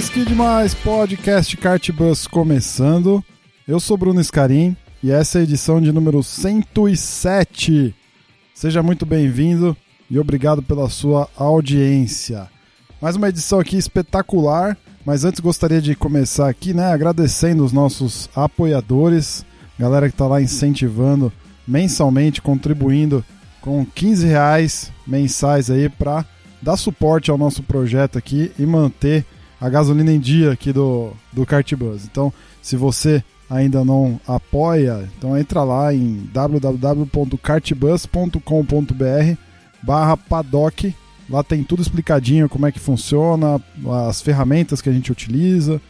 Demais, que demais! Podcast Kartbus começando. Eu sou Bruno Scarim e essa é a edição de número 107. Seja muito bem-vindo e obrigado pela sua audiência. Mais uma edição aqui espetacular, mas antes gostaria de começar aqui, né, agradecendo os nossos apoiadores, galera que está lá incentivando mensalmente, contribuindo com 15 reais mensais aí para dar suporte ao nosso projeto aqui e manter a gasolina em dia aqui do, do Cartbus. Então, se você ainda não apoia, então entra lá em www.cartbus.com.br barra paddock. Lá tem tudo explicadinho como é que funciona, as ferramentas que a gente utiliza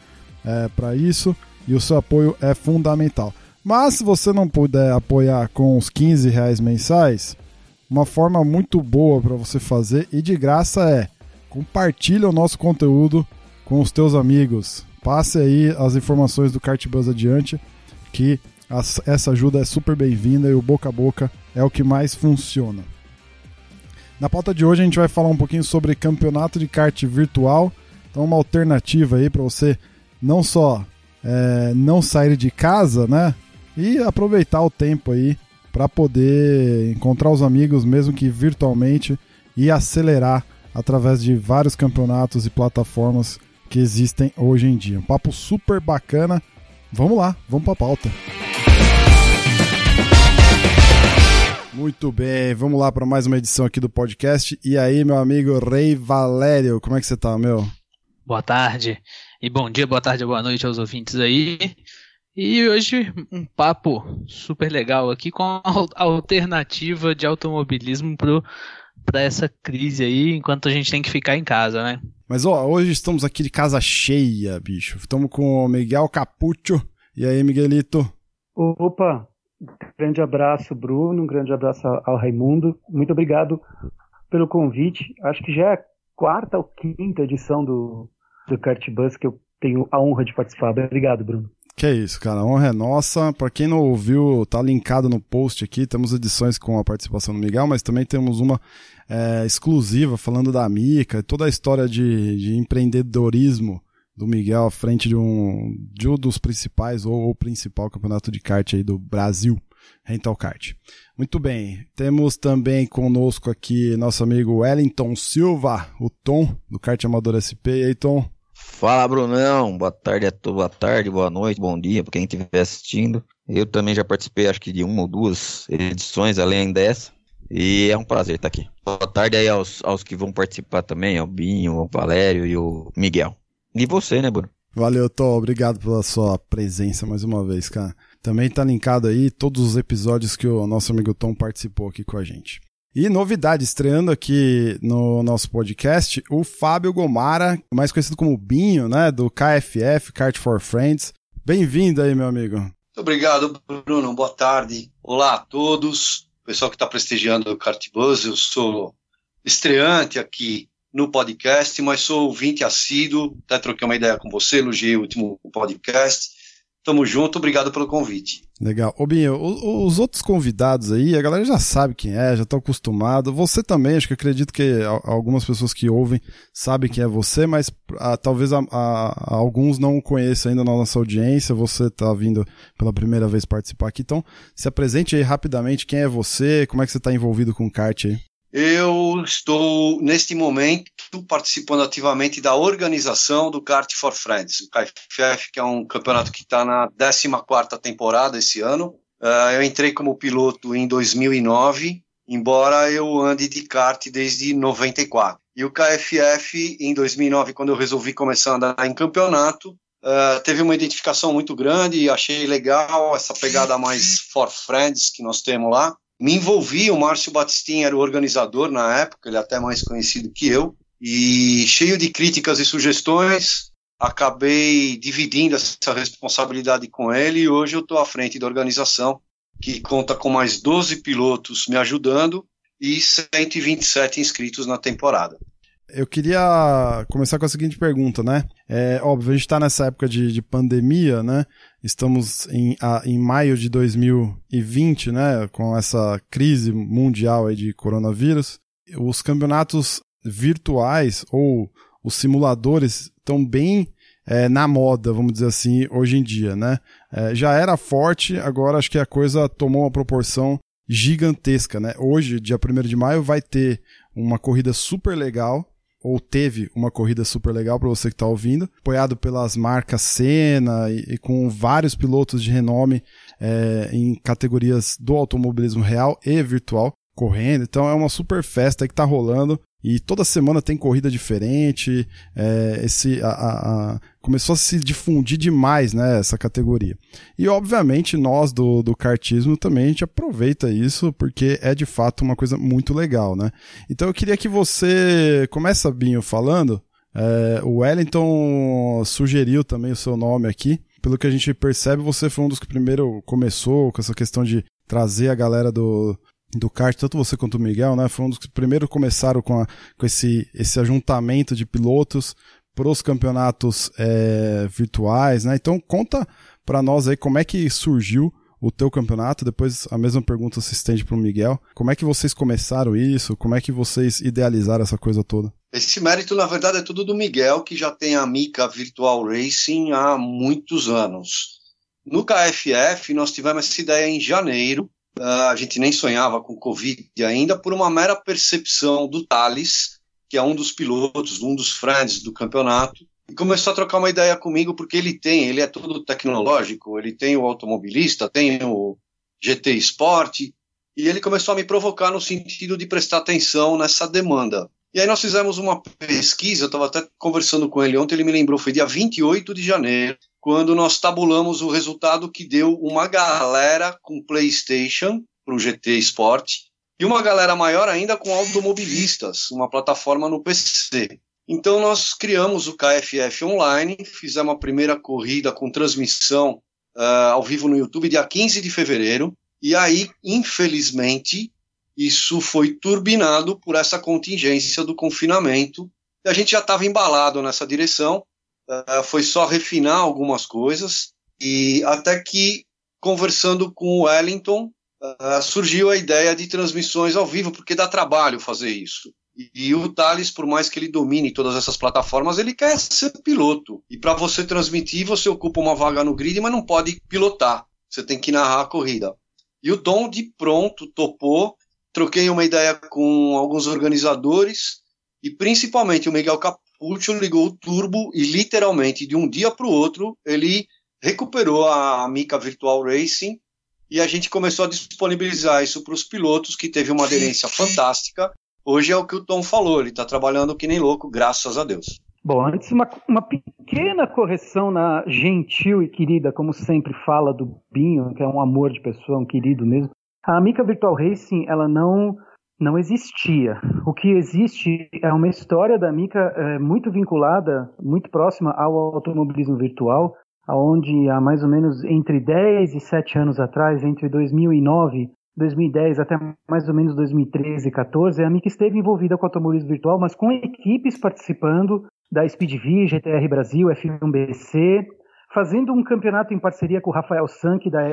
é, para isso e o seu apoio é fundamental. Mas se você não puder apoiar com os 15 reais mensais, uma forma muito boa para você fazer e de graça é compartilha o nosso conteúdo com os teus amigos. Passe aí as informações do Cartbus adiante, que as, essa ajuda é super bem-vinda e o boca a boca é o que mais funciona. Na pauta de hoje a gente vai falar um pouquinho sobre campeonato de kart virtual. Então uma alternativa aí para você não só é, não sair de casa, né? E aproveitar o tempo aí para poder encontrar os amigos, mesmo que virtualmente, e acelerar através de vários campeonatos e plataformas que existem hoje em dia. Um papo super bacana. Vamos lá, vamos para a pauta. Muito bem, vamos lá para mais uma edição aqui do podcast. E aí, meu amigo Rei Valério, como é que você tá, meu? Boa tarde, e bom dia, boa tarde, boa noite aos ouvintes aí. E hoje um papo super legal aqui com a alternativa de automobilismo para essa crise aí, enquanto a gente tem que ficar em casa, né? Mas ó, hoje estamos aqui de casa cheia, bicho. Estamos com o Miguel Capuccio. E aí, Miguelito? Opa, grande abraço, Bruno, um grande abraço ao Raimundo. Muito obrigado pelo convite. Acho que já é a quarta ou quinta edição do, do Kart Bus que eu tenho a honra de participar. Obrigado, Bruno. Que é isso, cara. A honra é nossa. Para quem não ouviu, tá linkado no post aqui. Temos edições com a participação do Miguel, mas também temos uma é, exclusiva falando da Mica, toda a história de, de empreendedorismo do Miguel à frente de um, de um dos principais ou principal campeonato de kart aí do Brasil, Rental Kart. Muito bem, temos também conosco aqui nosso amigo Wellington Silva, o Tom, do Kart Amador SP. E aí, Tom? Fala, Brunão. Boa tarde a todos. Boa tarde, boa noite, bom dia para quem estiver assistindo. Eu também já participei, acho que de uma ou duas edições além dessa. E é um prazer estar aqui. Boa tarde aí aos, aos que vão participar também, ao Binho, ao Valério e o Miguel. E você, né, Bruno? Valeu, Tô. Obrigado pela sua presença mais uma vez, cara. Também tá linkado aí todos os episódios que o nosso amigo Tom participou aqui com a gente. E novidade, estreando aqui no nosso podcast, o Fábio Gomara, mais conhecido como Binho, né, do KFF, Kart for Friends. Bem-vindo aí, meu amigo. Muito obrigado, Bruno. Boa tarde. Olá a todos. Pessoal que está prestigiando o Kartbus, eu sou estreante aqui no podcast, mas sou ouvinte assíduo, até troquei uma ideia com você, elogiei o último podcast. Tamo junto, obrigado pelo convite. Legal. Ô Binho, os outros convidados aí, a galera já sabe quem é, já tá acostumado. Você também, acho que acredito que algumas pessoas que ouvem sabem quem é você, mas ah, talvez a, a, alguns não conheçam ainda na nossa audiência. Você tá vindo pela primeira vez participar aqui, então se apresente aí rapidamente quem é você, como é que você tá envolvido com o kart aí. Eu estou, neste momento, participando ativamente da organização do Kart for Friends, o KFF, que é um campeonato que está na 14 temporada esse ano. Uh, eu entrei como piloto em 2009, embora eu ande de kart desde 94. E o KFF, em 2009, quando eu resolvi começar a andar em campeonato, uh, teve uma identificação muito grande achei legal essa pegada mais for friends que nós temos lá me envolvi, o Márcio Batistin era o organizador na época, ele é até mais conhecido que eu, e cheio de críticas e sugestões, acabei dividindo essa responsabilidade com ele e hoje eu estou à frente da organização, que conta com mais 12 pilotos me ajudando e 127 inscritos na temporada. Eu queria começar com a seguinte pergunta, né? É óbvio, a gente está nessa época de, de, pandemia, né? Estamos em, a, em maio de 2020, né? Com essa crise mundial aí de coronavírus. Os campeonatos virtuais ou os simuladores estão bem é, na moda, vamos dizer assim, hoje em dia, né? É, já era forte, agora acho que a coisa tomou uma proporção gigantesca, né? Hoje, dia 1 de maio, vai ter uma corrida super legal ou teve uma corrida super legal para você que está ouvindo, apoiado pelas marcas Senna e, e com vários pilotos de renome é, em categorias do automobilismo real e virtual correndo. Então é uma super festa que está rolando. E toda semana tem corrida diferente. É, esse, a, a, a, começou a se difundir demais né, essa categoria. E obviamente nós do, do kartismo também a gente aproveita isso porque é de fato uma coisa muito legal. Né? Então eu queria que você começa, Binho, falando. É, o Wellington sugeriu também o seu nome aqui. Pelo que a gente percebe, você foi um dos que primeiro começou com essa questão de trazer a galera do, do kart, tanto você quanto o Miguel, né? Foi um dos que primeiro começaram com, a, com esse, esse ajuntamento de pilotos para os campeonatos é, virtuais, né? Então conta para nós aí como é que surgiu o teu campeonato, depois a mesma pergunta se estende para o Miguel. Como é que vocês começaram isso? Como é que vocês idealizaram essa coisa toda? Esse mérito, na verdade, é tudo do Miguel, que já tem a Mica Virtual Racing há muitos anos. No KFF, nós tivemos essa ideia em janeiro, a gente nem sonhava com Covid ainda, por uma mera percepção do Thales, que é um dos pilotos, um dos friends do campeonato, e começou a trocar uma ideia comigo, porque ele tem, ele é todo tecnológico, ele tem o automobilista, tem o GT Sport, e ele começou a me provocar no sentido de prestar atenção nessa demanda. E aí nós fizemos uma pesquisa, eu estava até conversando com ele ontem, ele me lembrou, foi dia 28 de janeiro, quando nós tabulamos o resultado que deu uma galera com PlayStation para o GT Sport e uma galera maior ainda com automobilistas, uma plataforma no PC. Então nós criamos o KFF Online, fizemos a primeira corrida com transmissão uh, ao vivo no YouTube dia 15 de fevereiro, e aí, infelizmente, isso foi turbinado por essa contingência do confinamento. E a gente já estava embalado nessa direção, uh, foi só refinar algumas coisas e até que conversando com o Wellington uh, surgiu a ideia de transmissões ao vivo porque dá trabalho fazer isso. E, e o Thales, por mais que ele domine todas essas plataformas, ele quer ser piloto. E para você transmitir, você ocupa uma vaga no grid, mas não pode pilotar. Você tem que narrar a corrida. E o Dom, de pronto, topou. Troquei uma ideia com alguns organizadores e principalmente o Miguel Cap Puccio ligou o turbo e literalmente de um dia para o outro ele recuperou a Mica Virtual Racing e a gente começou a disponibilizar isso para os pilotos que teve uma aderência fantástica. Hoje é o que o Tom falou, ele está trabalhando que nem louco, graças a Deus. Bom, antes uma, uma pequena correção na gentil e querida, como sempre fala do Binho, que é um amor de pessoa, um querido mesmo. A Mica Virtual Racing, ela não não existia. O que existe é uma história da Mica é, muito vinculada, muito próxima ao automobilismo virtual, onde há mais ou menos entre 10 e 7 anos atrás, entre 2009 2010 até mais ou menos 2013, 14, a Mica esteve envolvida com automobilismo virtual, mas com equipes participando da SpeedV, GTR Brasil, F1BC, fazendo um campeonato em parceria com o Rafael Sank da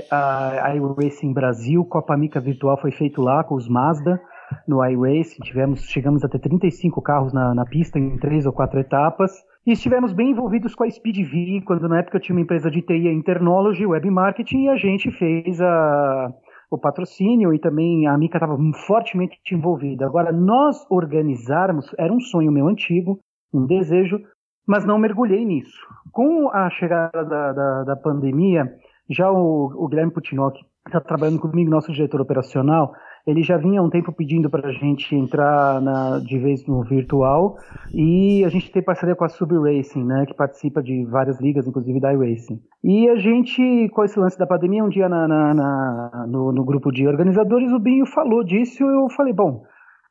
iRacing Brasil, Copa Mica Virtual foi feito lá com os Mazda, no iRacing, tivemos, chegamos a ter 35 carros na, na pista em três ou quatro etapas. E estivemos bem envolvidos com a SpeedV, quando na época eu tinha uma empresa de TI, Internology, Web Marketing, e a gente fez a, o patrocínio e também a Mica estava fortemente envolvida. Agora, nós organizarmos, era um sonho meu antigo, um desejo, mas não mergulhei nisso. Com a chegada da, da, da pandemia, já o, o Guilherme Putinoc está trabalhando comigo, nosso diretor operacional, ele já vinha há um tempo pedindo para a gente entrar na, de vez no virtual e a gente tem parceria com a Sub Racing, né, que participa de várias ligas, inclusive da iRacing. E a gente, com esse lance da pandemia, um dia na, na, na no, no, grupo de organizadores, o Binho falou disso e eu falei, bom,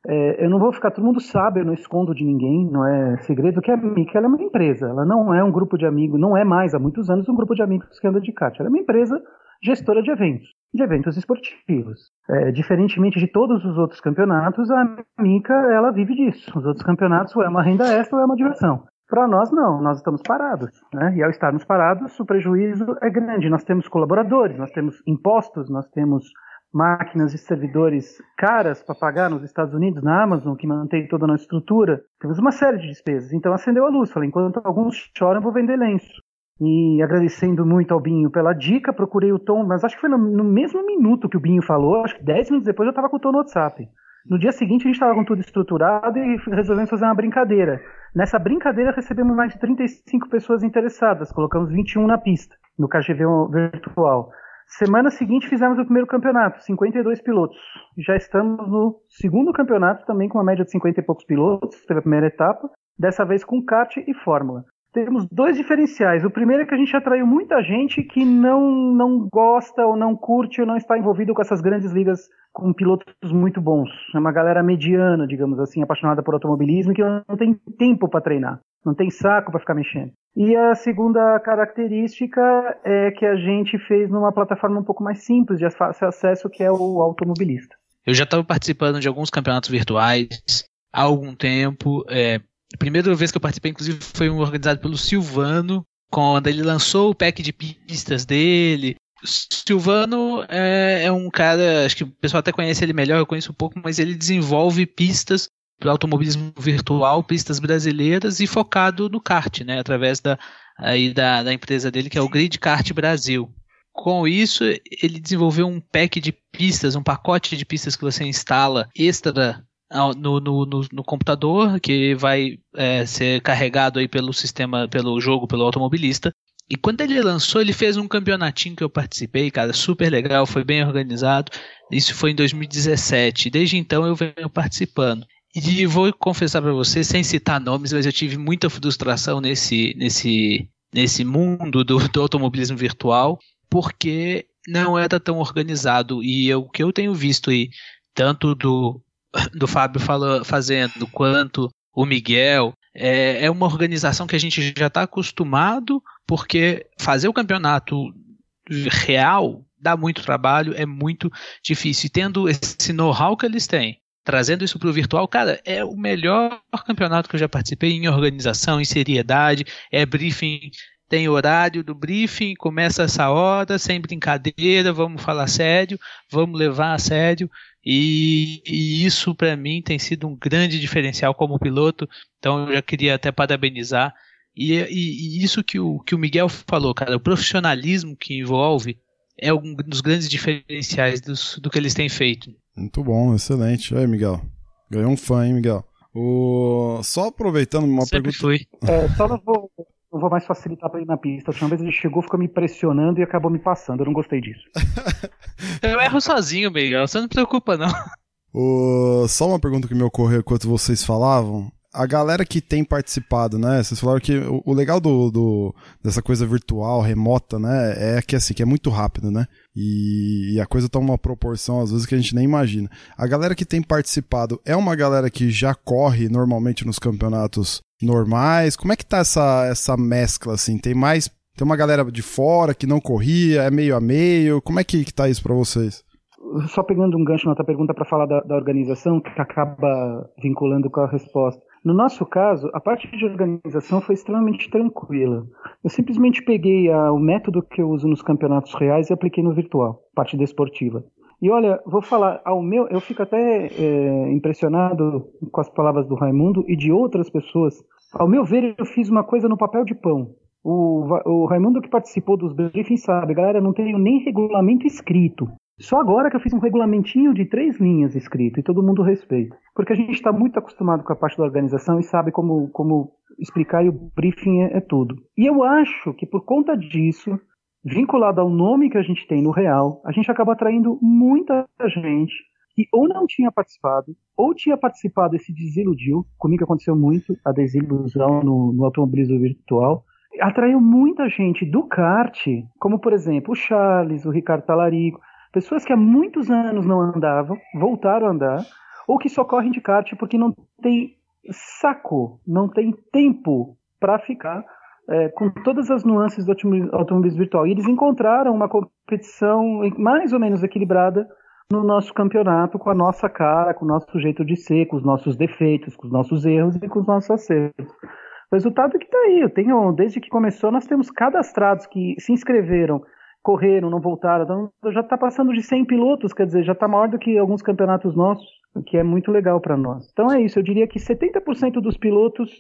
É, eu não vou ficar, todo mundo sabe, eu não escondo de ninguém, não é segredo que a ela é uma empresa, ela não é um grupo de amigos, não é mais há muitos anos um grupo de amigos que anda de kart, ela é uma empresa gestora de eventos, de eventos esportivos. É, diferentemente de todos os outros campeonatos, a Mica ela vive disso. Os outros campeonatos ou é uma renda extra ou é uma diversão. Para nós, não, nós estamos parados. Né? E ao estarmos parados, o prejuízo é grande. Nós temos colaboradores, nós temos impostos, nós temos máquinas e servidores caras para pagar nos Estados Unidos, na Amazon, que mantém toda a nossa estrutura. Temos uma série de despesas. Então acendeu a luz. Falei, enquanto alguns choram, vou vender lenço. E agradecendo muito ao Binho pela dica, procurei o Tom, mas acho que foi no, no mesmo minuto que o Binho falou, acho que 10 minutos depois eu estava com o Tom no WhatsApp. No dia seguinte a gente estava com tudo estruturado e resolvemos fazer uma brincadeira. Nessa brincadeira recebemos mais de 35 pessoas interessadas, colocamos 21 na pista, no KGV virtual. Semana seguinte fizemos o primeiro campeonato, 52 pilotos. Já estamos no segundo campeonato também com uma média de 50 e poucos pilotos, teve a primeira etapa, dessa vez com kart e fórmula. Temos dois diferenciais. O primeiro é que a gente atraiu muita gente que não, não gosta ou não curte ou não está envolvido com essas grandes ligas com pilotos muito bons. É uma galera mediana, digamos assim, apaixonada por automobilismo que não tem tempo para treinar, não tem saco para ficar mexendo. E a segunda característica é que a gente fez numa plataforma um pouco mais simples de fácil acesso, que é o automobilista. Eu já estava participando de alguns campeonatos virtuais há algum tempo. É, a primeira vez que eu participei, inclusive, foi um organizado pelo Silvano, quando ele lançou o pack de pistas dele. Silvano é, é, um cara, acho que o pessoal até conhece ele melhor, eu conheço um pouco, mas ele desenvolve pistas para automobilismo virtual, pistas brasileiras e focado no kart, né, através da, aí da, da empresa dele que é o Grid Kart Brasil. Com isso, ele desenvolveu um pack de pistas, um pacote de pistas que você instala extra no, no, no, no computador, que vai é, ser carregado aí pelo sistema, pelo jogo, pelo automobilista. E quando ele lançou, ele fez um campeonatinho que eu participei, cara, super legal, foi bem organizado. Isso foi em 2017. Desde então eu venho participando. E vou confessar para você, sem citar nomes, mas eu tive muita frustração nesse, nesse, nesse mundo do, do automobilismo virtual, porque não era tão organizado. E o que eu tenho visto aí, tanto do, do Fábio fala, fazendo, quanto o Miguel, é, é uma organização que a gente já está acostumado, porque fazer o campeonato real dá muito trabalho, é muito difícil. E tendo esse know-how que eles têm, trazendo isso para o virtual, cara, é o melhor campeonato que eu já participei em organização, em seriedade, é briefing, tem horário do briefing, começa essa hora, sem brincadeira, vamos falar sério, vamos levar a sério, e, e isso para mim tem sido um grande diferencial como piloto, então eu já queria até parabenizar. E, e, e isso que o, que o Miguel falou, cara, o profissionalismo que envolve é um dos grandes diferenciais dos, do que eles têm feito. Muito bom, excelente. Aí, Miguel. Ganhou um fã, hein, Miguel? O... Só aproveitando uma Sempre pergunta. Fui. É, só não vou, não vou mais facilitar para ir na pista. A última vez ele chegou, ficou me pressionando e acabou me passando. Eu não gostei disso. Eu erro sozinho, Miguel. Você não preocupa, não. O... Só uma pergunta que me ocorreu enquanto vocês falavam a galera que tem participado, né? Vocês falaram que o, o legal do, do, dessa coisa virtual, remota, né? É que assim, que é muito rápido, né? E, e, a coisa toma uma proporção, às vezes, que a gente nem imagina. A galera que tem participado é uma galera que já corre normalmente nos campeonatos normais? Como é que tá essa, essa mescla, assim? Tem mais. Tem uma galera de fora que não corria, é meio a meio? Como é que, que tá isso para vocês? Só pegando um gancho na outra pergunta para falar da, da organização, que acaba vinculando com a resposta. No nosso caso, a parte de organização foi extremamente tranquila. Eu simplesmente peguei a, o método que eu uso nos campeonatos reais e apliquei no virtual, parte desportiva. E olha, vou falar, ao meu, eu fico até é, impressionado com as palavras do Raimundo e de outras pessoas. Ao meu ver, eu fiz uma coisa no papel de pão. O, o Raimundo que participou dos briefings sabe, galera, não tenho nem regulamento escrito. Só agora que eu fiz um regulamentinho de três linhas escrito e todo mundo respeita. Porque a gente está muito acostumado com a parte da organização e sabe como, como explicar e o briefing é, é tudo. E eu acho que por conta disso, vinculado ao nome que a gente tem no real, a gente acaba atraindo muita gente que ou não tinha participado, ou tinha participado e se desiludiu. Comigo aconteceu muito a desilusão no, no automobilismo virtual. Atraiu muita gente do kart, como por exemplo o Charles, o Ricardo Talarico, Pessoas que há muitos anos não andavam, voltaram a andar, ou que só correm de kart porque não tem saco, não tem tempo para ficar é, com todas as nuances do automobilismo virtual. E eles encontraram uma competição mais ou menos equilibrada no nosso campeonato, com a nossa cara, com o nosso jeito de ser, com os nossos defeitos, com os nossos erros e com os nossos acertos. O resultado é que está aí. Eu tenho, desde que começou, nós temos cadastrados que se inscreveram, correram, não voltaram. Então, já está passando de 100 pilotos, quer dizer, já está maior do que alguns campeonatos nossos, o que é muito legal para nós. Então é isso. Eu diria que 70% dos pilotos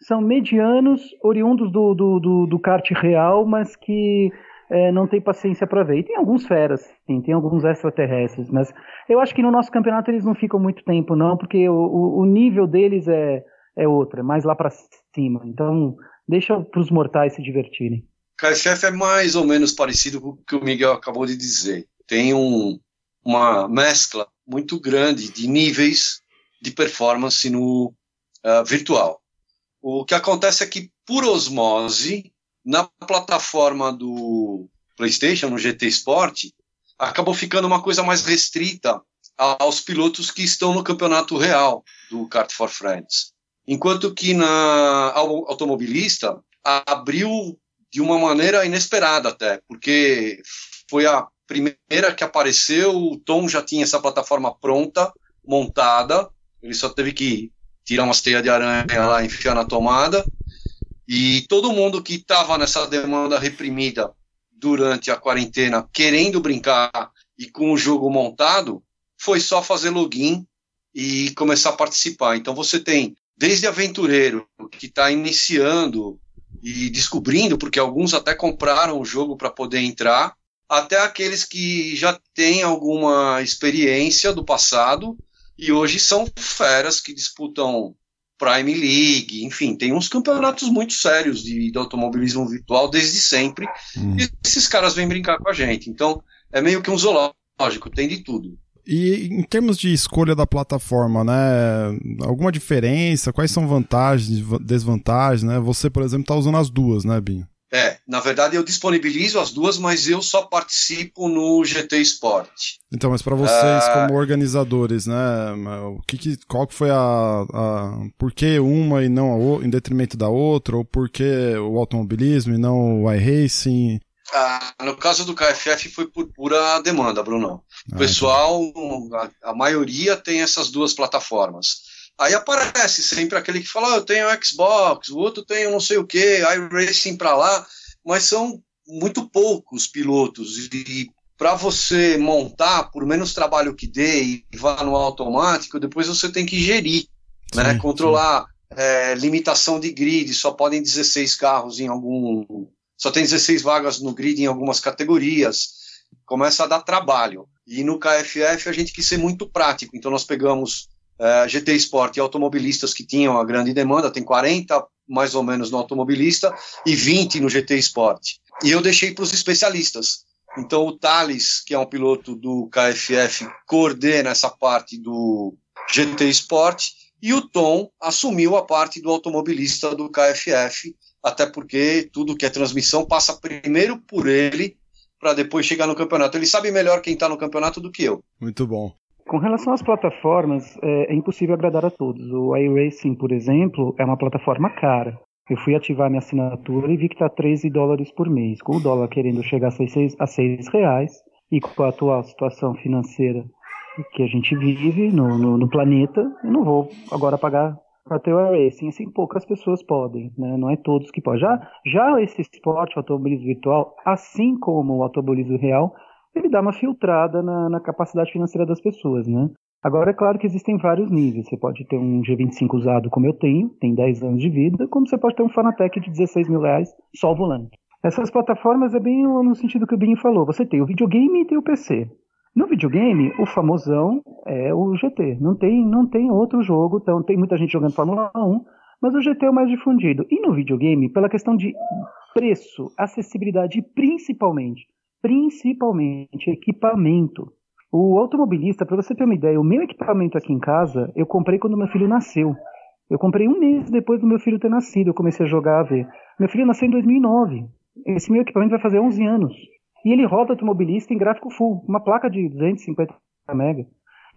são medianos, oriundos do, do, do, do kart real, mas que é, não tem paciência para ver. E tem alguns feras, sim, tem alguns extraterrestres, mas eu acho que no nosso campeonato eles não ficam muito tempo, não, porque o, o nível deles é, é outro, é mais lá para cima. Então, deixa para os mortais se divertirem. KFF é mais ou menos parecido com o que o Miguel acabou de dizer. Tem um, uma mescla muito grande de níveis de performance no uh, virtual. O que acontece é que, por osmose, na plataforma do PlayStation, no GT Sport, acabou ficando uma coisa mais restrita aos pilotos que estão no campeonato real do Kart for Friends. Enquanto que na automobilista abriu de uma maneira inesperada até, porque foi a primeira que apareceu, o Tom já tinha essa plataforma pronta, montada, ele só teve que tirar umas teias de aranha lá, enfiar na tomada, e todo mundo que estava nessa demanda reprimida durante a quarentena, querendo brincar e com o jogo montado, foi só fazer login e começar a participar. Então você tem desde aventureiro que está iniciando e descobrindo, porque alguns até compraram o jogo para poder entrar, até aqueles que já têm alguma experiência do passado e hoje são feras que disputam Prime League, enfim, tem uns campeonatos muito sérios de, de automobilismo virtual desde sempre. Hum. E esses caras vêm brincar com a gente. Então, é meio que um zoológico, tem de tudo. E em termos de escolha da plataforma, né? Alguma diferença? Quais são vantagens, desvantagens, né? Você, por exemplo, está usando as duas, né, Binho? É, na verdade eu disponibilizo as duas, mas eu só participo no GT Sport. Então, mas para vocês uh... como organizadores, né, o que, que qual que foi a, a por que uma e não a outra, em detrimento da outra, ou por que o automobilismo e não o iRacing? Ah, no caso do KFF foi por pura demanda, Bruno. O ah, pessoal, a, a maioria tem essas duas plataformas. Aí aparece sempre aquele que fala, oh, eu tenho Xbox, o outro tem não sei o que, iRacing para lá, mas são muito poucos pilotos e para você montar, por menos trabalho que dê e vá no automático, depois você tem que gerir, né? sim, né? Controlar é, limitação de grid, só podem 16 carros em algum. Só tem 16 vagas no grid em algumas categorias. Começa a dar trabalho. E no KFF a gente quis ser muito prático, então nós pegamos uh, é, GT Sport e automobilistas que tinham a grande demanda, tem 40 mais ou menos no automobilista e 20 no GT Sport. E eu deixei para os especialistas. Então o Thales, que é um piloto do KFF, coordena essa parte do GT Sport e o Tom assumiu a parte do automobilista do KFF, até porque tudo que é transmissão passa primeiro por ele para depois chegar no campeonato. Ele sabe melhor quem está no campeonato do que eu. Muito bom. Com relação às plataformas, é, é impossível agradar a todos. O iRacing, por exemplo, é uma plataforma cara. Eu fui ativar minha assinatura e vi que está 13 dólares por mês. Com o dólar querendo chegar a 6, a 6 reais e com a atual situação financeira que a gente vive no, no, no planeta, eu não vou agora pagar para ter o iRacing. Assim, poucas pessoas podem, né? não é todos que podem. Já, já esse esporte, o automobilismo virtual, assim como o automobilismo real, ele dá uma filtrada na, na, capacidade financeira das pessoas, né? Agora, é claro que existem vários níveis. Você pode ter um G25 usado como eu tenho, tem 10 anos de vida, como você pode ter um Fanatec de 16 mil reais só o volante. Essas plataformas é bem no sentido que o Binho falou. Você tem o videogame e tem o PC. No videogame, o famosão é o GT. Não tem, não tem outro jogo. Então, tem muita gente jogando Fórmula 1, mas o GT é o mais difundido. E no videogame, pela questão de preço, acessibilidade principalmente principalmente equipamento. O automobilista, para você ter uma ideia, o meu equipamento aqui em casa, eu comprei quando meu filho nasceu. Eu comprei um mês depois do meu filho ter nascido, eu comecei a jogar a ver. Meu filho nasceu em 2009. Esse meu equipamento vai fazer 11 anos. E ele roda automobilista em gráfico full, uma placa de 250 MB.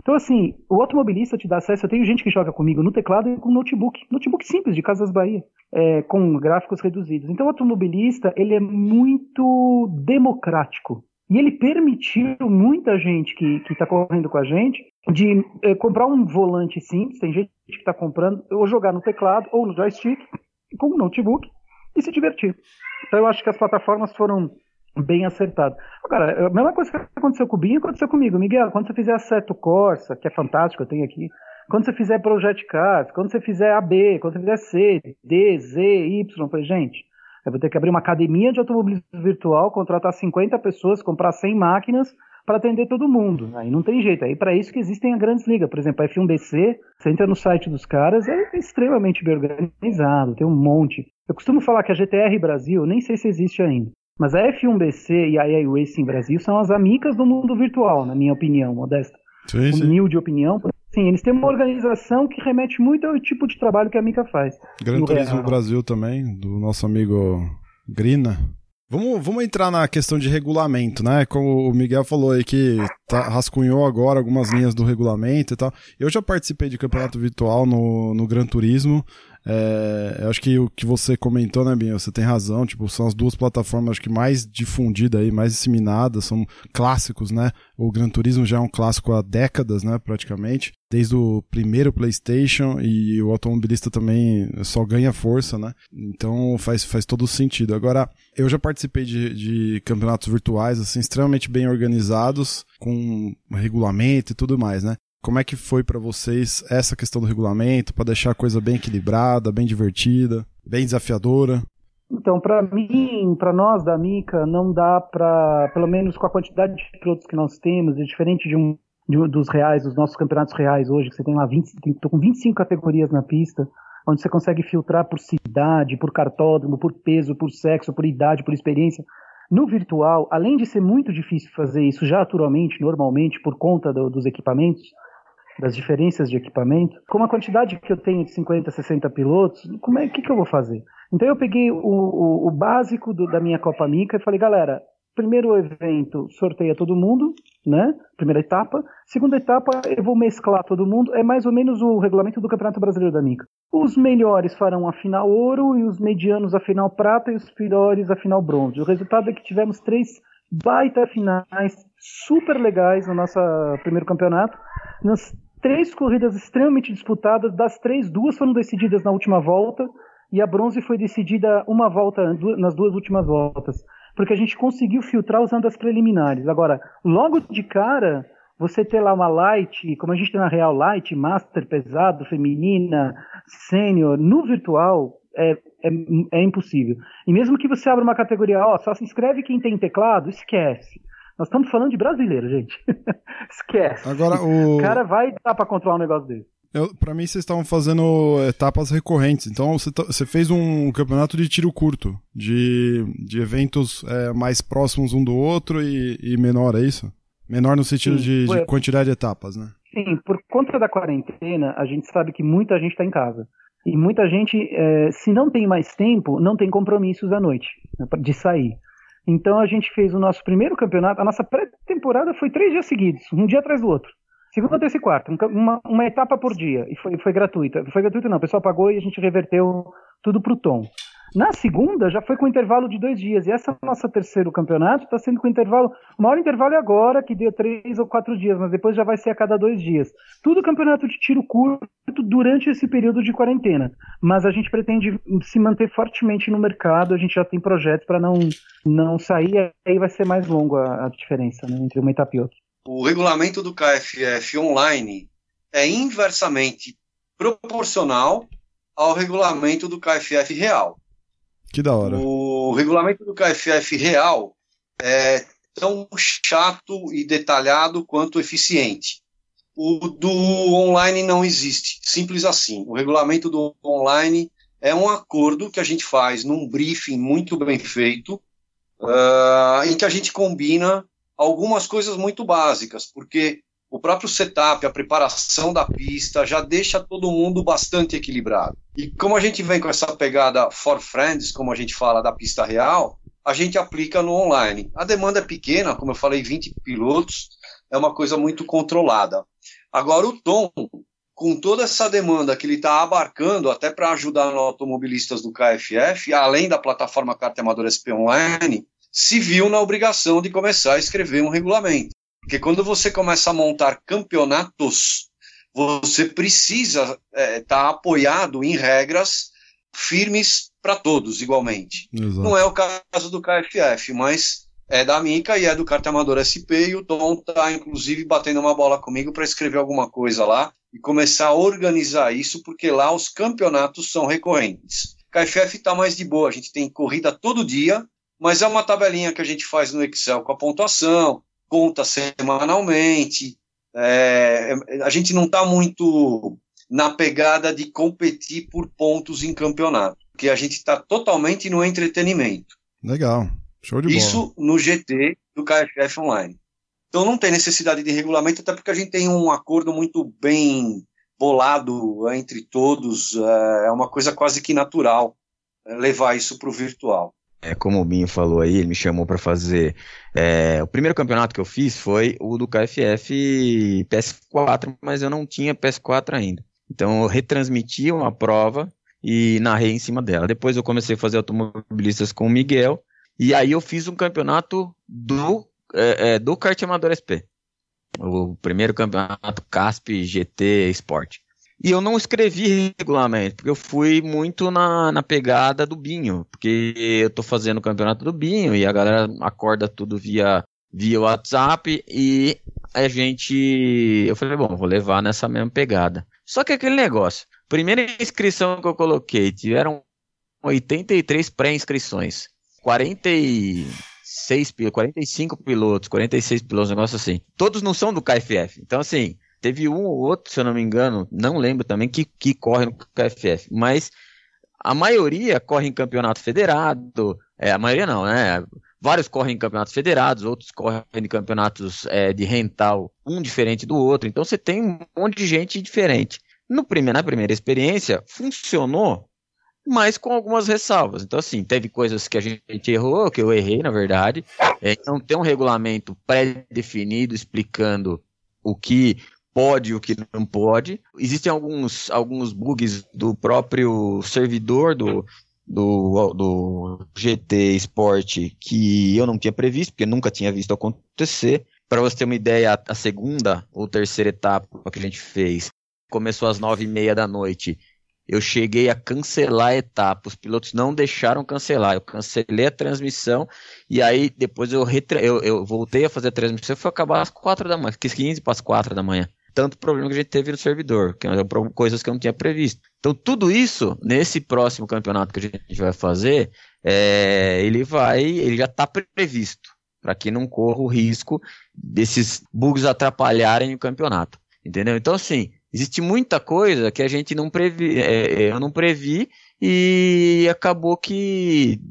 Então, assim, o automobilista te dá acesso. Eu tenho gente que joga comigo no teclado e com notebook. Notebook simples, de Casas Bahia, é, com gráficos reduzidos. Então, o automobilista, ele é muito democrático. E ele permitiu muita gente que está correndo com a gente de é, comprar um volante simples. Tem gente que está comprando, ou jogar no teclado, ou no joystick, com o notebook, e se divertir. Então, eu acho que as plataformas foram bem acertado. Agora, a mesma coisa que aconteceu com o Binho aconteceu comigo. Miguel, quando você fizer Assetto Corsa, que é fantástico, eu tenho aqui, quando você fizer Project Cars, quando você fizer AB, quando você fizer C, D, Z, Y, eu falei, gente, eu vou ter que abrir uma academia de automobilismo virtual, contratar 50 pessoas, comprar 100 máquinas para atender todo mundo. Aí não tem jeito. Aí para isso que existem as grandes ligas. Por exemplo, a F1BC, você entra no site dos caras, é extremamente bem organizado, tem um monte. Eu costumo falar que a GTR Brasil, nem sei se existe ainda, mas a F1BC e a EA Racing Brasil são as amicas do mundo virtual, na minha opinião, modesta. Sim, sim. Humilde opinião. Sim, eles têm uma organização que remete muito ao tipo de trabalho que a Mica faz. Gran Turismo Brasil também, do nosso amigo Grina. Vamos, vamos entrar na questão de regulamento, né? Como o Miguel falou aí que tá, rascunhou agora algumas linhas do regulamento e tal. Eu já participei de campeonato virtual no, no Gran Turismo. É, eu acho que o que você comentou, né, Binho? Você tem razão. Tipo, são as duas plataformas acho que mais difundidas aí, mais disseminadas, são clássicos, né? O Gran Turismo já é um clássico há décadas, né, praticamente. Desde o primeiro PlayStation e o automobilista também só ganha força, né? Então faz, faz todo sentido. Agora, eu já participei de, de campeonatos virtuais, assim, extremamente bem organizados, com regulamento e tudo mais, né? Como é que foi para vocês essa questão do regulamento, para deixar a coisa bem equilibrada, bem divertida, bem desafiadora? Então, para mim, para nós da Mica, não dá para, pelo menos com a quantidade de pilotos que nós temos, é diferente de um, de um, dos reais, dos nossos campeonatos reais hoje, que você tem lá 20, tem, tô com 25 categorias na pista, onde você consegue filtrar por cidade, por cartódromo, por peso, por sexo, por idade, por experiência. No virtual, além de ser muito difícil fazer isso já naturalmente, normalmente, por conta do, dos equipamentos, das diferenças de equipamento, com a quantidade que eu tenho de 50, 60 pilotos, como é que, que eu vou fazer? Então eu peguei o, o, o básico do, da minha Copa Mica e falei, galera, primeiro evento sorteia todo mundo, né? Primeira etapa. Segunda etapa eu vou mesclar todo mundo. É mais ou menos o regulamento do Campeonato Brasileiro da Mica. Os melhores farão a final ouro e os medianos a final prata e os piores a final bronze. O resultado é que tivemos três baita finais super legais no nosso primeiro campeonato. Nas três corridas extremamente disputadas, das três, duas foram decididas na última volta e a bronze foi decidida uma volta nas duas últimas voltas, porque a gente conseguiu filtrar usando as preliminares. Agora, logo de cara, você ter lá uma light, como a gente tem na Real Light, Master pesado, feminina, sênior, no virtual é, é, é, impossível. E mesmo que você abra uma categoria, ó, só se inscreve quem tem teclado, esquece. Nós estamos falando de brasileiro, gente. Esquece. Agora o. o cara vai dar para controlar um negócio desse. Eu, pra mim, vocês estavam fazendo etapas recorrentes. Então, você, você fez um campeonato de tiro curto, de, de eventos é, mais próximos um do outro e, e menor, é isso? Menor no sentido Sim, de, de, quantidade de etapas, né? Sim, por conta da quarentena, a gente sabe que muita gente está em casa. E muita gente, é, se não tem mais tempo, não tem compromissos à noite né, de sair. Então a gente fez o nosso primeiro campeonato, a nossa pré-temporada foi três dias seguidos, um dia atrás do outro. Segunda, terça e quarta, uma, uma etapa por dia, e foi, foi gratuita. Foi gratuita não, o pessoal pagou e a gente reverteu tudo para o tom. Na segunda, já foi com intervalo de dois dias. E essa nossa terceiro campeonato está sendo com intervalo. O maior intervalo é agora, que deu três ou quatro dias, mas depois já vai ser a cada dois dias. Tudo campeonato de tiro curto durante esse período de quarentena. Mas a gente pretende se manter fortemente no mercado. A gente já tem projetos para não, não sair. Aí vai ser mais longo a, a diferença né, entre uma etapa e outra. O regulamento do KFF online é inversamente proporcional ao regulamento do KFF real. Que da hora. O regulamento do KFF real é tão chato e detalhado quanto eficiente. O do online não existe, simples assim. O regulamento do online é um acordo que a gente faz num briefing muito bem feito, uh, em que a gente combina algumas coisas muito básicas, porque o próprio setup, a preparação da pista já deixa todo mundo bastante equilibrado. E como a gente vem com essa pegada for friends, como a gente fala da pista real, a gente aplica no online. A demanda é pequena, como eu falei, 20 pilotos, é uma coisa muito controlada. Agora, o Tom, com toda essa demanda que ele está abarcando, até para ajudar os automobilistas do KFF, além da plataforma Carta Amadora SP Online, se viu na obrigação de começar a escrever um regulamento. Porque quando você começa a montar campeonatos, você precisa estar é, tá apoiado em regras firmes para todos, igualmente. Exato. Não é o caso do KFF, mas é da Mica e é do Carta Amador SP, e o Tom está, inclusive, batendo uma bola comigo para escrever alguma coisa lá e começar a organizar isso, porque lá os campeonatos são recorrentes. KFF está mais de boa, a gente tem corrida todo dia, mas é uma tabelinha que a gente faz no Excel com a pontuação, conta semanalmente. É, a gente não está muito na pegada de competir por pontos em campeonato, porque a gente está totalmente no entretenimento. Legal, show de Isso bola. no GT do KFF Online. Então não tem necessidade de regulamento, até porque a gente tem um acordo muito bem bolado entre todos, é, é uma coisa quase que natural é, levar isso para o virtual. É, como o Binho falou aí, ele me chamou para fazer. É, o primeiro campeonato que eu fiz foi o do KFF PS4, mas eu não tinha PS4 ainda. Então eu retransmiti uma prova e narrei em cima dela. Depois eu comecei a fazer automobilistas com o Miguel. E aí eu fiz um campeonato do, é, é, do kart amador SP. O primeiro campeonato CASP GT Sport. E eu não escrevi regulamento, porque eu fui muito na, na pegada do Binho, porque eu tô fazendo o campeonato do Binho e a galera acorda tudo via, via WhatsApp e a gente. Eu falei, bom, vou levar nessa mesma pegada. Só que aquele negócio, primeira inscrição que eu coloquei, tiveram 83 pré-inscrições, 46, 45 pilotos, 46 pilotos, um negócio assim. Todos não são do KFF. Então, assim, Teve um ou outro, se eu não me engano, não lembro também, que, que corre no KFF, mas a maioria corre em campeonato federado, é, a maioria não, né? Vários correm em campeonatos federados, outros correm em campeonatos é, de rental, um diferente do outro. Então você tem um monte de gente diferente. No primeiro, na primeira experiência, funcionou, mas com algumas ressalvas. Então, assim, teve coisas que a gente errou, que eu errei, na verdade. É, não tem um regulamento pré-definido explicando o que pode e o que não pode. Existem alguns, alguns bugs do próprio servidor do, do, do GT Sport que eu não tinha previsto, porque nunca tinha visto acontecer. Para você ter uma ideia, a segunda ou terceira etapa que a gente fez começou às nove e meia da noite. Eu cheguei a cancelar a etapa, os pilotos não deixaram cancelar. Eu cancelei a transmissão e aí depois eu, retra... eu, eu voltei a fazer a transmissão foi acabar às quatro da manhã, 15 para as quatro da manhã tanto problema que a gente teve no servidor, que eram coisas que eu não tinha previsto. Então, tudo isso, nesse próximo campeonato que a gente vai fazer, é, ele vai, ele já está previsto, para que não corra o risco desses bugs atrapalharem o campeonato. Entendeu? Então, assim, existe muita coisa que a gente não previ, é, é eu não previ e acabou que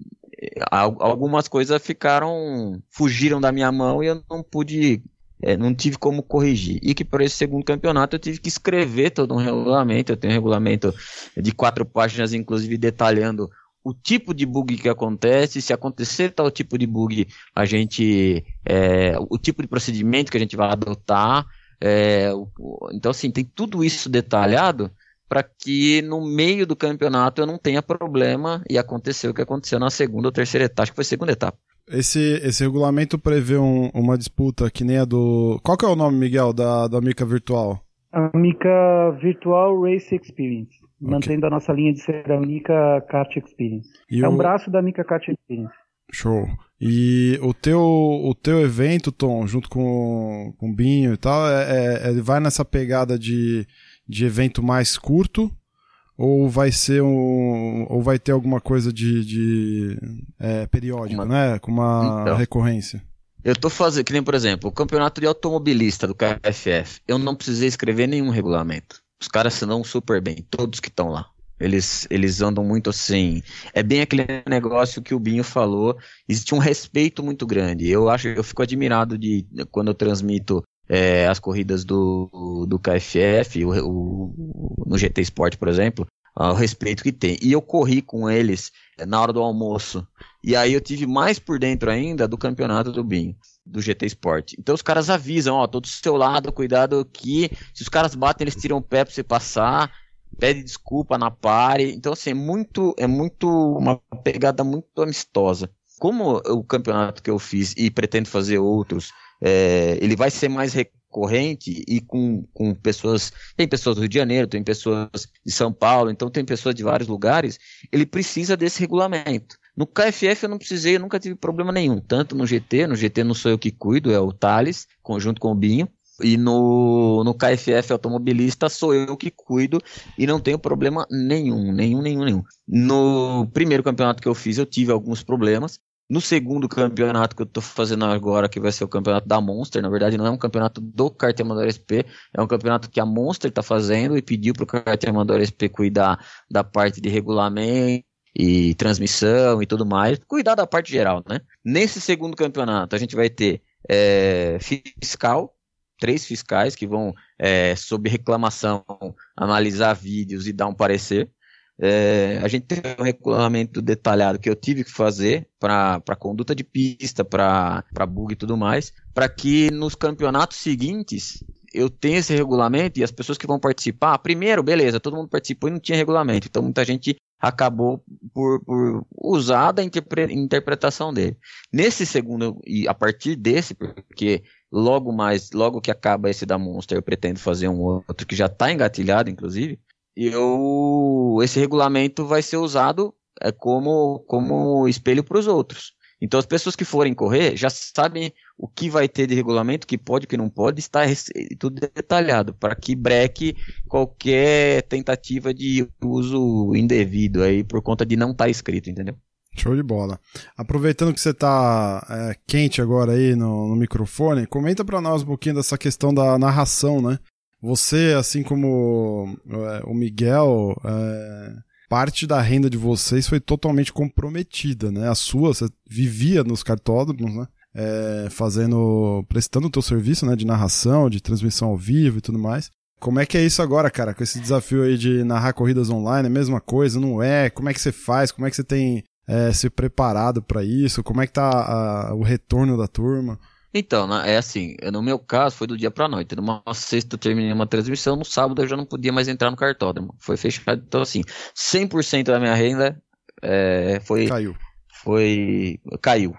é, algumas coisas ficaram, fugiram da minha mão e eu não pude é, não tive como corrigir. E que para esse segundo campeonato eu tive que escrever todo um regulamento. Eu tenho um regulamento de quatro páginas, inclusive detalhando o tipo de bug que acontece, se acontecer tal tipo de bug, a gente. É, o tipo de procedimento que a gente vai adotar. É, então, assim, tem tudo isso detalhado para que no meio do campeonato eu não tenha problema e aconteceu o que aconteceu na segunda ou terceira etapa, acho que foi segunda etapa. Esse, esse regulamento prevê um, uma disputa que nem a do. Qual que é o nome, Miguel, da, da Mica Virtual? A Mica Virtual Race Experience. Okay. Mantendo a nossa linha de ser a Mica Kart Experience. E é o... um braço da Mica Kart Experience. Show. E o teu, o teu evento, Tom, junto com, com o Binho e tal, é, é, ele vai nessa pegada de, de evento mais curto ou vai ser um ou vai ter alguma coisa de, de é, periódico, uma... né, com uma então, recorrência. Eu tô fazendo, que nem por exemplo, o campeonato de automobilista do KFF, eu não precisei escrever nenhum regulamento. Os caras se dão super bem, todos que estão lá. Eles, eles andam muito assim. É bem aquele negócio que o Binho falou. Existe um respeito muito grande. Eu acho, eu fico admirado de quando eu transmito é, as corridas do, do KFF, o, o, no GT Sport, por exemplo, ao respeito que tem. E eu corri com eles eh, na hora do almoço. E aí eu tive mais por dentro ainda do campeonato do Binho, do GT Sport. Então os caras avisam, ó, tô do seu lado, cuidado que se os caras batem, eles tiram o pé pra você passar, pede desculpa na pare. Então assim, é muito, é muito uma pegada muito amistosa. Como o campeonato que eu fiz e pretendo fazer outros, é, ele vai ser mais corrente e com, com pessoas. Tem pessoas do Rio de Janeiro, tem pessoas de São Paulo, então tem pessoas de vários lugares. Ele precisa desse regulamento. No KFF eu não precisei, eu nunca tive problema nenhum. Tanto no GT, no GT não sou eu que cuido, é o Thales, conjunto com o Binho. E no, no KFF automobilista sou eu que cuido e não tenho problema nenhum, nenhum, nenhum, nenhum. No primeiro campeonato que eu fiz eu tive alguns problemas, no segundo campeonato que eu tô fazendo agora, que vai ser o campeonato da Monster, na verdade não é um campeonato do Kart Amador SP, é um campeonato que a Monster tá fazendo e pediu pro Kart Amador SP cuidar da parte de regulamento e transmissão e tudo mais, cuidar da parte geral, né? Nesse segundo campeonato a gente vai ter é, fiscal, três fiscais que vão, é, sob reclamação, analisar vídeos e dar um parecer. É, a gente tem um regulamento detalhado que eu tive que fazer para conduta de pista, para bug e tudo mais, para que nos campeonatos seguintes eu tenha esse regulamento e as pessoas que vão participar, primeiro, beleza, todo mundo participou e não tinha regulamento, então muita gente acabou por, por usar da interpre, interpretação dele. Nesse segundo, e a partir desse, porque logo mais, logo que acaba esse da Monster, eu pretendo fazer um outro que já está engatilhado, inclusive, eu esse regulamento vai ser usado é, como, como espelho para os outros. Então as pessoas que forem correr já sabem o que vai ter de regulamento, que pode, que não pode, está tudo detalhado, para que breque qualquer tentativa de uso indevido aí por conta de não estar tá escrito, entendeu? Show de bola. Aproveitando que você está é, quente agora aí no, no microfone, comenta para nós um pouquinho dessa questão da narração, né? Você, assim como é, o Miguel, é, parte da renda de vocês foi totalmente comprometida, né? A sua, você vivia nos cartódromos, né? É, fazendo, prestando o teu serviço, né? De narração, de transmissão ao vivo e tudo mais. Como é que é isso agora, cara? Com esse desafio aí de narrar corridas online, é a mesma coisa, não é? Como é que você faz? Como é que você tem é, se preparado para isso? Como é que tá a, o retorno da turma? Então, é assim, no meu caso foi do dia pra noite. Numa sexta eu terminei uma transmissão, no sábado eu já não podia mais entrar no cartódromo. Foi fechado, então assim, 100% da minha renda é, foi... Caiu. Foi... Caiu.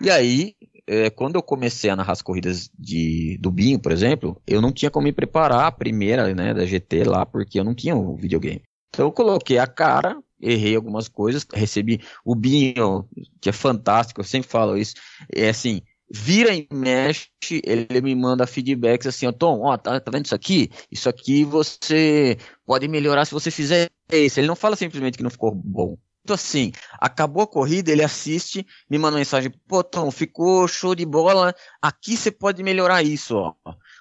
E aí, é, quando eu comecei a narrar as corridas de, do Binho, por exemplo, eu não tinha como me preparar a primeira, né, da GT lá, porque eu não tinha o um videogame. Então eu coloquei a cara, errei algumas coisas, recebi o Binho, que é fantástico, eu sempre falo isso, é assim, vira e mexe, ele me manda feedbacks assim, ó, Tom, ó, tá, tá vendo isso aqui? Isso aqui você pode melhorar se você fizer isso. Ele não fala simplesmente que não ficou bom. Então assim, acabou a corrida, ele assiste, me manda mensagem, pô, Tom, ficou show de bola, aqui você pode melhorar isso, ó.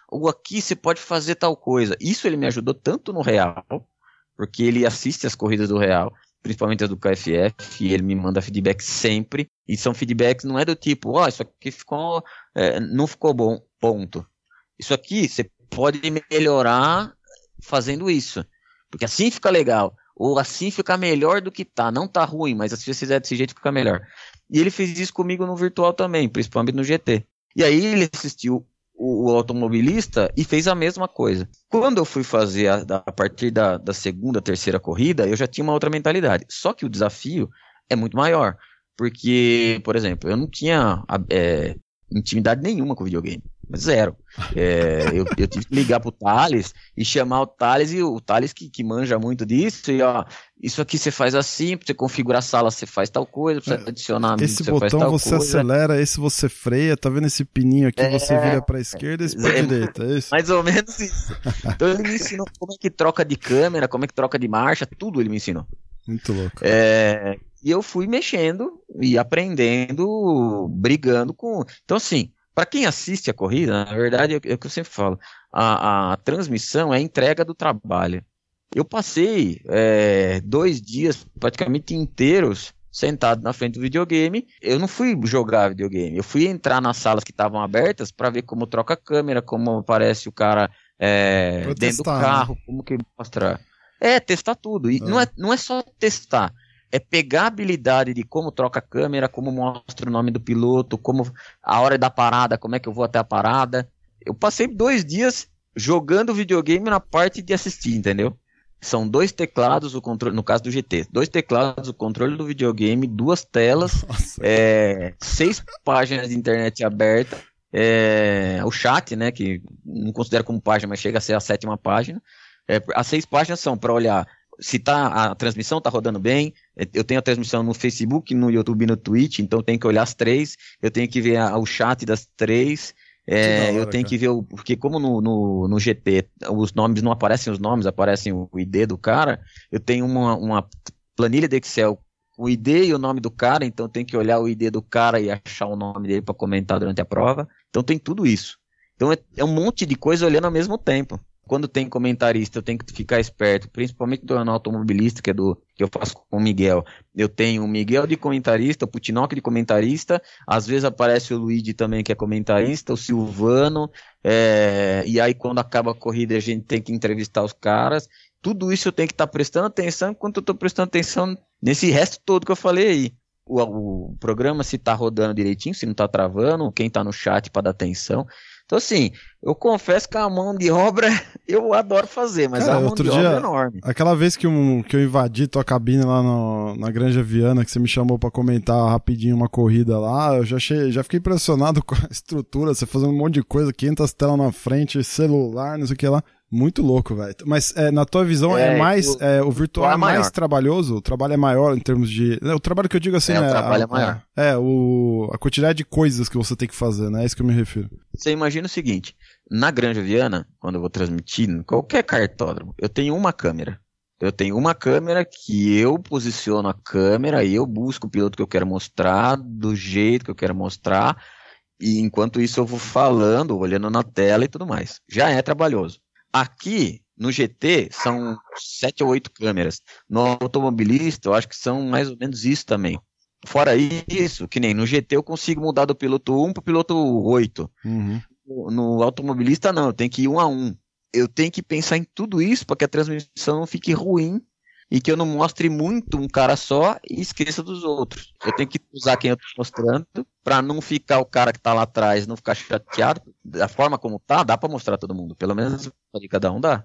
Ou aqui você pode fazer tal coisa. Isso ele me ajudou tanto no Real, porque ele assiste as corridas do Real, principalmente as do KFF, e ele me manda feedback sempre, e são feedbacks, não é do tipo, ó, oh, isso aqui ficou, é, não ficou bom, ponto. Isso aqui você pode melhorar fazendo isso, porque assim fica legal, ou assim fica melhor do que tá, não tá ruim, mas se você fizer desse jeito fica melhor. E ele fez isso comigo no virtual também, principalmente no GT. E aí ele assistiu o, o, automobilista e fez a mesma coisa. Quando eu fui fazer a, a partir da, da, segunda, terceira corrida, eu já tinha uma outra mentalidade. Só que o desafio é muito maior. Porque, por exemplo, eu não tinha é, intimidade nenhuma com videogame. Zero. É, eu, eu, tive que ligar pro Thales e chamar o Thales e o Thales que, que manja muito disso. E ó, isso aqui você faz assim, pra você configurar a sala, você faz tal coisa, pra você é, adicionar Esse botão você coisa. acelera, esse você freia, tá vendo esse pininho aqui? É, você vira pra esquerda e esse pra é, direita, é isso? Mais ou menos isso. Então ele me ensinou como é que troca de câmera, como é que troca de marcha, tudo ele me ensinou. Muito louco. É, e eu fui mexendo e aprendendo, brigando com. Então, assim, para quem assiste a corrida, na verdade, é o que eu sempre falo, a, a transmissão é a entrega do trabalho. Eu passei é, dois dias praticamente inteiros sentado na frente do videogame. Eu não fui jogar videogame, eu fui entrar nas salas que estavam abertas para ver como troca a câmera, como aparece o cara é, dentro do né? carro, como que mostra. É, testar tudo. E não, é, não é só testar. É pegar a habilidade de como troca a câmera, como mostra o nome do piloto, como a hora da parada, como é que eu vou até a parada. Eu passei dois dias jogando videogame na parte de assistir, entendeu? São dois teclados, o controle, no caso do GT, dois teclados, o controle do videogame, duas telas, é, seis páginas de internet aberta, é, o chat, né, que não considero como página, mas chega a ser a sétima página. É, as seis páginas são para olhar se tá, a transmissão está rodando bem. É, eu tenho a transmissão no Facebook, no YouTube e no Twitch, então eu tenho que olhar as três. Eu tenho que ver a, o chat das três. É, hora, eu tenho cara. que ver o. Porque como no, no, no, GT os nomes não aparecem os nomes, aparecem o ID do cara, eu tenho uma, uma planilha de Excel o ID e o nome do cara, então tem que olhar o ID do cara e achar o nome dele para comentar durante a prova. Então tem tudo isso. Então é, é, um monte de coisa olhando ao mesmo tempo. Quando tem comentarista, eu tenho que ficar esperto, principalmente do automobilista, que é do que eu faço com o Miguel. Eu tenho o Miguel de comentarista, o Putinock de comentarista, às vezes aparece o Luigi também, que é comentarista, o Silvano, é, e aí quando acaba a corrida a gente tem que entrevistar os caras. Tudo isso eu tenho que estar tá prestando atenção enquanto eu estou prestando atenção nesse resto todo que eu falei aí. O, o programa se está rodando direitinho, se não está travando, quem está no chat para dar atenção. Então, assim, eu confesso que a mão de obra eu adoro fazer, mas Cara, a mão de dia, obra é enorme. Aquela vez que, um, que eu invadi tua cabine lá no, na Granja Viana, que você me chamou para comentar rapidinho uma corrida lá, eu já, achei, já fiquei impressionado com a estrutura, você fazendo um monte de coisa, 500 telas na frente, celular, não sei o que lá. Muito louco, velho. Mas é, na tua visão é, é mais. O, é, o virtual é, é mais trabalhoso? O trabalho é maior em termos de. O trabalho que eu digo assim, é. O né, trabalho a, é maior. É, o, a quantidade de coisas que você tem que fazer, né? É isso que eu me refiro. Você imagina o seguinte: na Granja Viana, quando eu vou transmitir, em qualquer cartódromo, eu tenho uma câmera. Eu tenho uma câmera que eu posiciono a câmera e eu busco o piloto que eu quero mostrar, do jeito que eu quero mostrar. E enquanto isso eu vou falando, olhando na tela e tudo mais. Já é trabalhoso. Aqui, no GT, são sete ou oito câmeras. No automobilista, eu acho que são mais ou menos isso também. Fora isso, que nem no GT eu consigo mudar do piloto 1 para o piloto 8. Uhum. No automobilista, não, eu tenho que ir um a um. Eu tenho que pensar em tudo isso para que a transmissão não fique ruim e que eu não mostre muito um cara só e esqueça dos outros. Eu tenho que usar quem eu estou mostrando para não ficar o cara que está lá atrás, não ficar chateado. Da forma como tá, dá para mostrar todo mundo. Pelo menos de cada um dá.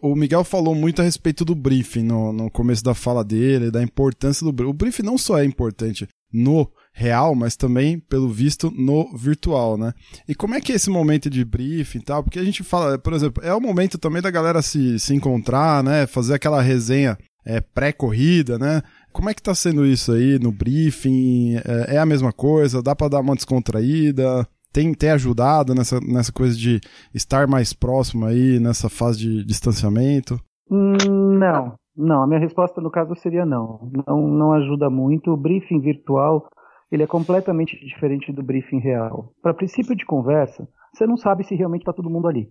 O Miguel falou muito a respeito do briefing no, no começo da fala dele, da importância do briefing. O briefing não só é importante no real, mas também, pelo visto, no virtual, né? E como é que é esse momento de briefing e tal? Porque a gente fala, por exemplo, é o momento também da galera se, se encontrar, né? Fazer aquela resenha é, pré-corrida, né? Como é que tá sendo isso aí no briefing? É, é a mesma coisa? Dá para dar uma descontraída? Tem, tem ajudado nessa, nessa coisa de estar mais próximo aí, nessa fase de distanciamento? Hum, não, não. A minha resposta no caso seria não. Não, não ajuda muito. O briefing virtual ele é completamente diferente do briefing real. Para princípio de conversa, você não sabe se realmente está todo mundo ali.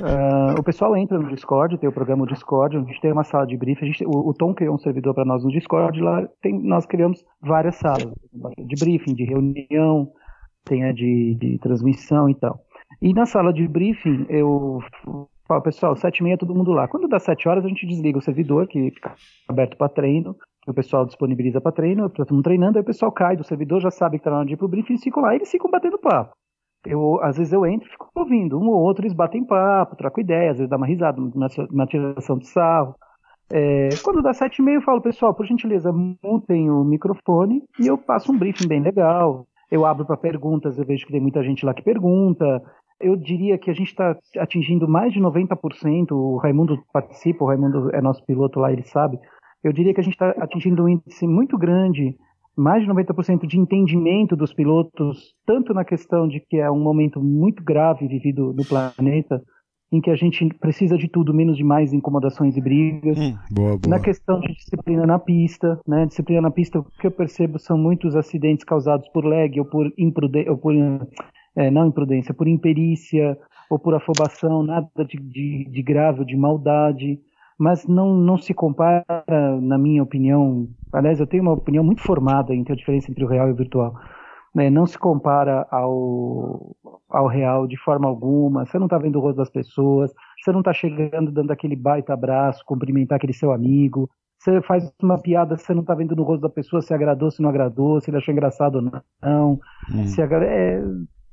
Uh, o pessoal entra no Discord, tem o programa Discord, a gente tem uma sala de briefing. Gente, o, o, Tom criou um servidor para nós no Discord, lá tem, nós criamos várias salas de briefing, de reunião, tem a de, de transmissão e tal. E na sala de briefing, eu falo, pessoal, sete e meia todo mundo lá. Quando dá sete horas, a gente desliga o servidor, que fica aberto para treino, o pessoal disponibiliza para treino, todo mundo treinando, aí o pessoal cai do servidor, já sabe que está na hora de ir pro briefing, eles ficam lá, eles ficam batendo papo eu às vezes eu entro e fico ouvindo. Um ou outro eles batem papo, trocam ideia, às vezes dá uma risada, uma, uma tiração de sarro. É, quando dá sete e meio, eu falo, pessoal, por gentileza, mutem o microfone e eu passo um briefing bem legal. Eu abro para perguntas, eu vejo que tem muita gente lá que pergunta. Eu diria que a gente está atingindo mais de 90%. O Raimundo participa, o Raimundo é nosso piloto lá, ele sabe. Eu diria que a gente está atingindo um índice muito grande mais de 90% de entendimento dos pilotos, tanto na questão de que é um momento muito grave vivido no planeta, em que a gente precisa de tudo, menos de mais incomodações e brigas. Hum, boa, boa. Na questão de disciplina na pista, né? Disciplina na pista, o que eu percebo são muitos acidentes causados por lag ou por imprudência, ou por é, não imprudência, por imperícia ou por afobação, nada de, de, de grave ou de maldade mas não, não se compara, na minha opinião. Aliás, eu tenho uma opinião muito formada entre a diferença entre o real e o virtual. né, não se compara ao, ao real de forma alguma, você não está vendo o rosto das pessoas, você não está chegando dando aquele baita abraço, cumprimentar aquele seu amigo, você faz uma piada, você não está vendo no rosto da pessoa se agradou, se não agradou, se ele achou engraçado ou não. Hum. Se é,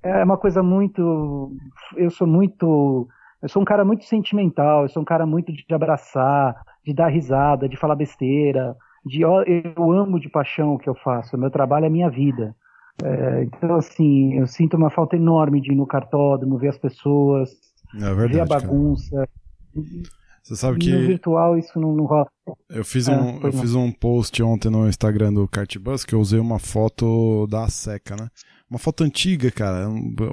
é uma coisa muito. Eu sou muito. Eu sou um cara muito sentimental, eu sou um cara muito de abraçar, de dar risada, de falar besteira. De, eu amo de paixão o que eu faço, meu trabalho é minha vida. É, então, assim, eu sinto uma falta enorme de ir no cartódromo, ver as pessoas, é verdade, ver a bagunça. Cara. Você sabe que. No virtual isso não, não rola. Eu fiz, um, é, eu fiz um post ontem no Instagram do Cartbus que eu usei uma foto da seca, né? Uma foto antiga, cara.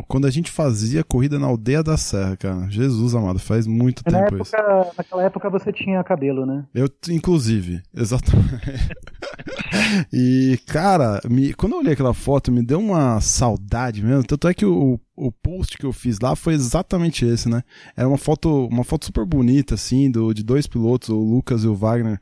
Quando a gente fazia corrida na aldeia da Serra, cara. Jesus amado, faz muito na tempo época, isso. Naquela época você tinha cabelo, né? Eu, inclusive, exatamente. e, cara, me, quando eu olhei aquela foto, me deu uma saudade mesmo. Tanto é que o, o post que eu fiz lá foi exatamente esse, né? Era uma foto, uma foto super bonita, assim, do, de dois pilotos, o Lucas e o Wagner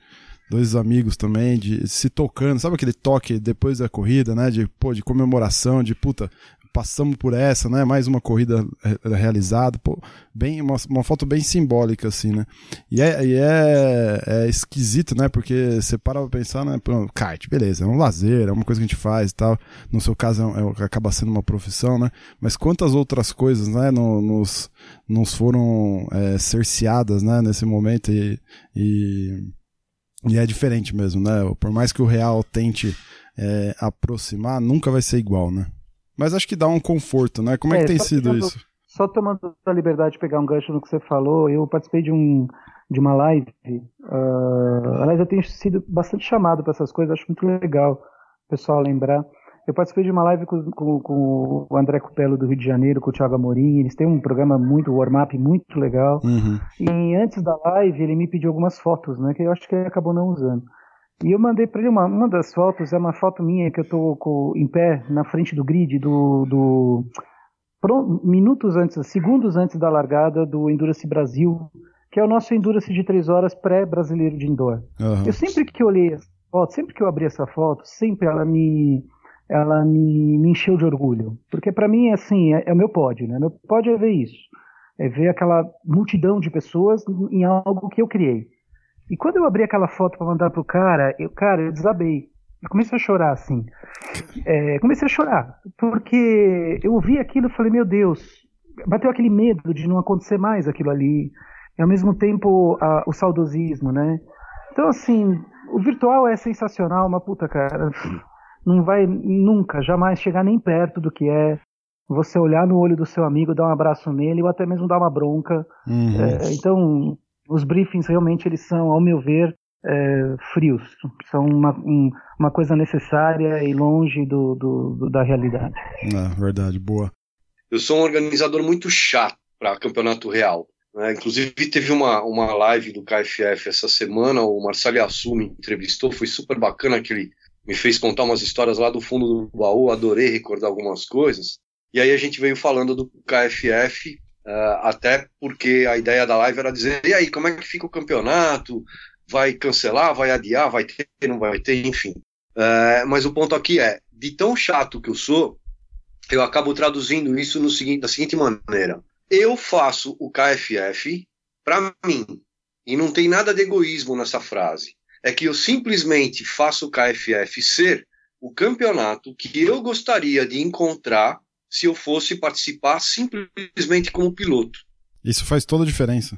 dois amigos também, de se tocando, sabe aquele toque depois da corrida, né? De, pô, de comemoração, de puta, passamos por essa, né? Mais uma corrida realizada, pô, bem, uma, uma foto bem simbólica, assim, né? E é, e é, é esquisito, né? Porque você para pra pensar, né? Kite, beleza, é um lazer, é uma coisa que a gente faz e tal. No seu caso, é, é, acaba sendo uma profissão, né? Mas quantas outras coisas, né? No, nos, nos foram é, cerceadas, né? Nesse momento e, e e é diferente mesmo, né? Por mais que o real tente é, aproximar, nunca vai ser igual, né? Mas acho que dá um conforto, né? Como é, é que tem sido tomando, isso? Só tomando a liberdade de pegar um gancho no que você falou, eu participei de, um, de uma live. Uh, aliás, eu tenho sido bastante chamado para essas coisas, acho muito legal o pessoal lembrar. Eu participei de uma live com, com, com, o André Cupelo do Rio de Janeiro, com o Thiago Amorim. Eles têm um programa muito, warm-up muito legal. Uhum. E antes da live, ele me pediu algumas fotos, né? Que eu acho que ele acabou não usando. E eu mandei para ele uma, uma das fotos, é uma foto minha que eu tô com, em pé na frente do grid do, do minutos antes, segundos antes da largada do Endurance Brasil, que é o nosso Endurance de três horas pré-brasileiro de indoor. Uhum. Eu sempre que olhei essa foto, sempre que eu abri essa foto, sempre ela me ela me, me encheu de orgulho. Porque para mim, assim, é, é, o meu pódio, né? Meu pódio é ver isso. É ver aquela multidão de pessoas em algo que eu criei. E quando eu abri aquela foto para mandar pro cara, eu, cara, eu desabei. Eu comecei a chorar, assim. É, comecei a chorar. Porque eu ouvi aquilo e falei, meu Deus, bateu aquele medo de não acontecer mais aquilo ali. E ao mesmo tempo a, o saudosismo, né? Então, assim, o virtual é sensacional, uma puta, cara não vai nunca, jamais chegar nem perto do que é você olhar no olho do seu amigo, dar um abraço nele ou até mesmo dar uma bronca. Uhum. É, então, os briefings realmente eles são, ao meu ver, é, frios. São uma, um, uma coisa necessária e longe do, do, do da realidade. É, verdade, boa. Eu sou um organizador muito chato para campeonato real. Né? Inclusive, teve uma, uma live do KFF essa semana, o Marcelo Assu me entrevistou, foi super bacana aquele me fez contar umas histórias lá do fundo do baú, adorei recordar algumas coisas. E aí a gente veio falando do KFF, uh, eh, até porque a ideia da live era dizer, e aí, como é que fica o campeonato? Vai cancelar, vai adiar, vai ter, não vai ter, enfim. Uh, mas o ponto aqui é, de tão chato que eu sou, eu acabo traduzindo isso no seguinte, da seguinte maneira. Eu faço o KFF para mim, e não tem nada de egoísmo nessa frase é que eu simplesmente faço o KFF ser o campeonato que eu gostaria de encontrar se eu fosse participar simplesmente como piloto. Isso faz toda a diferença.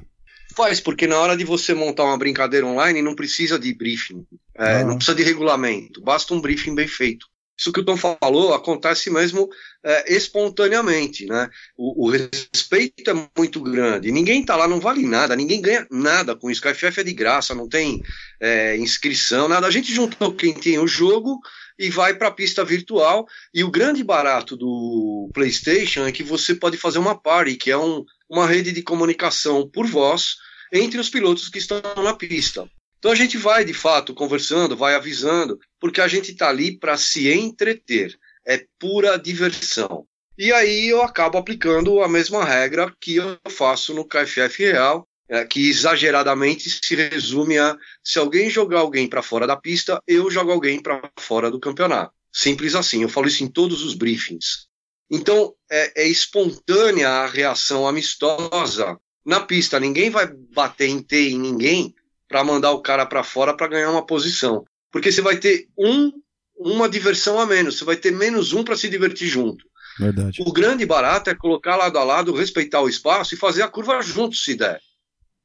Faz, porque na hora de você montar uma brincadeira online não precisa de briefing, é, não precisa de regulamento, basta um briefing bem feito. Isso que o Tom falou acontece mesmo é, espontaneamente, né? O, o, respeito é muito grande. Ninguém está lá, não vale nada, ninguém ganha nada com isso. O KFF é de graça, não tem é, inscrição, nada. A gente juntou quem tem o jogo e vai para a pista virtual. E o grande barato do PlayStation é que você pode fazer uma party, que é um, uma rede de comunicação por voz entre os pilotos que estão na pista. Então a gente vai, de fato, conversando, vai avisando, porque a gente está ali para se entreter. É pura diversão. E aí eu acabo aplicando a mesma regra que eu faço no KFF Real, é, que exageradamente se resume a se alguém jogar alguém para fora da pista, eu jogo alguém para fora do campeonato. Simples assim. Eu falo isso em todos os briefings. Então, é, é espontânea a reação amistosa na pista. Ninguém vai bater em T em ninguém para mandar o cara para fora para ganhar uma posição. Porque você vai ter um, uma diversão a menos, você vai ter menos um para se divertir junto. Verdade. O grande barato é colocar lado a lado, respeitar o espaço e fazer a curva junto, se der.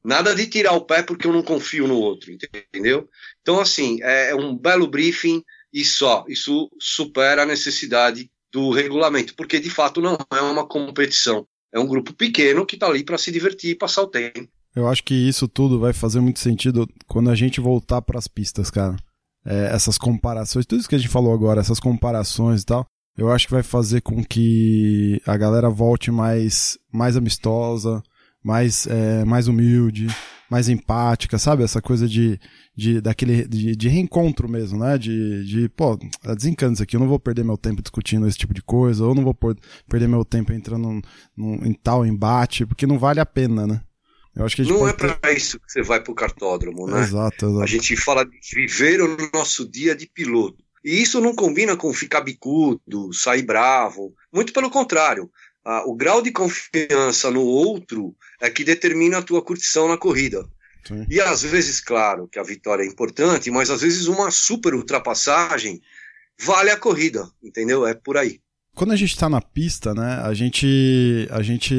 Nada de tirar o pé porque eu não confio no outro, entendeu? Então, assim, é, é um belo briefing e só. Isso supera a necessidade do regulamento, porque de fato não é uma competição. É um grupo pequeno que está ali para se divertir e passar o tempo. Eu acho que isso tudo vai fazer muito sentido quando a gente voltar para as pistas, cara. É, essas comparações, tudo isso que a gente falou agora, essas comparações e tal, eu acho que vai fazer com que a galera volte mais, mais amistosa, mais, é, mais humilde, mais empática, sabe? Essa coisa de, de, daquele, de, de reencontro mesmo, né? De, de pô, desencana isso aqui, eu não vou perder meu tempo discutindo esse tipo de coisa, ou não vou por, perder meu tempo entrando num, num, em tal embate, porque não vale a pena, né? Eu acho que não é ter... para isso que você vai pro cartódromo, né? Exato, exato. A gente fala de viver o nosso dia de piloto. E isso não combina com ficar bicudo, sair bravo. Muito pelo contrário. Ah, o grau de confiança no outro é que determina a tua curtição na corrida. Sim. E às vezes, claro, que a vitória é importante, mas às vezes uma super ultrapassagem vale a corrida, entendeu? É por aí quando a gente tá na pista, né, a gente a gente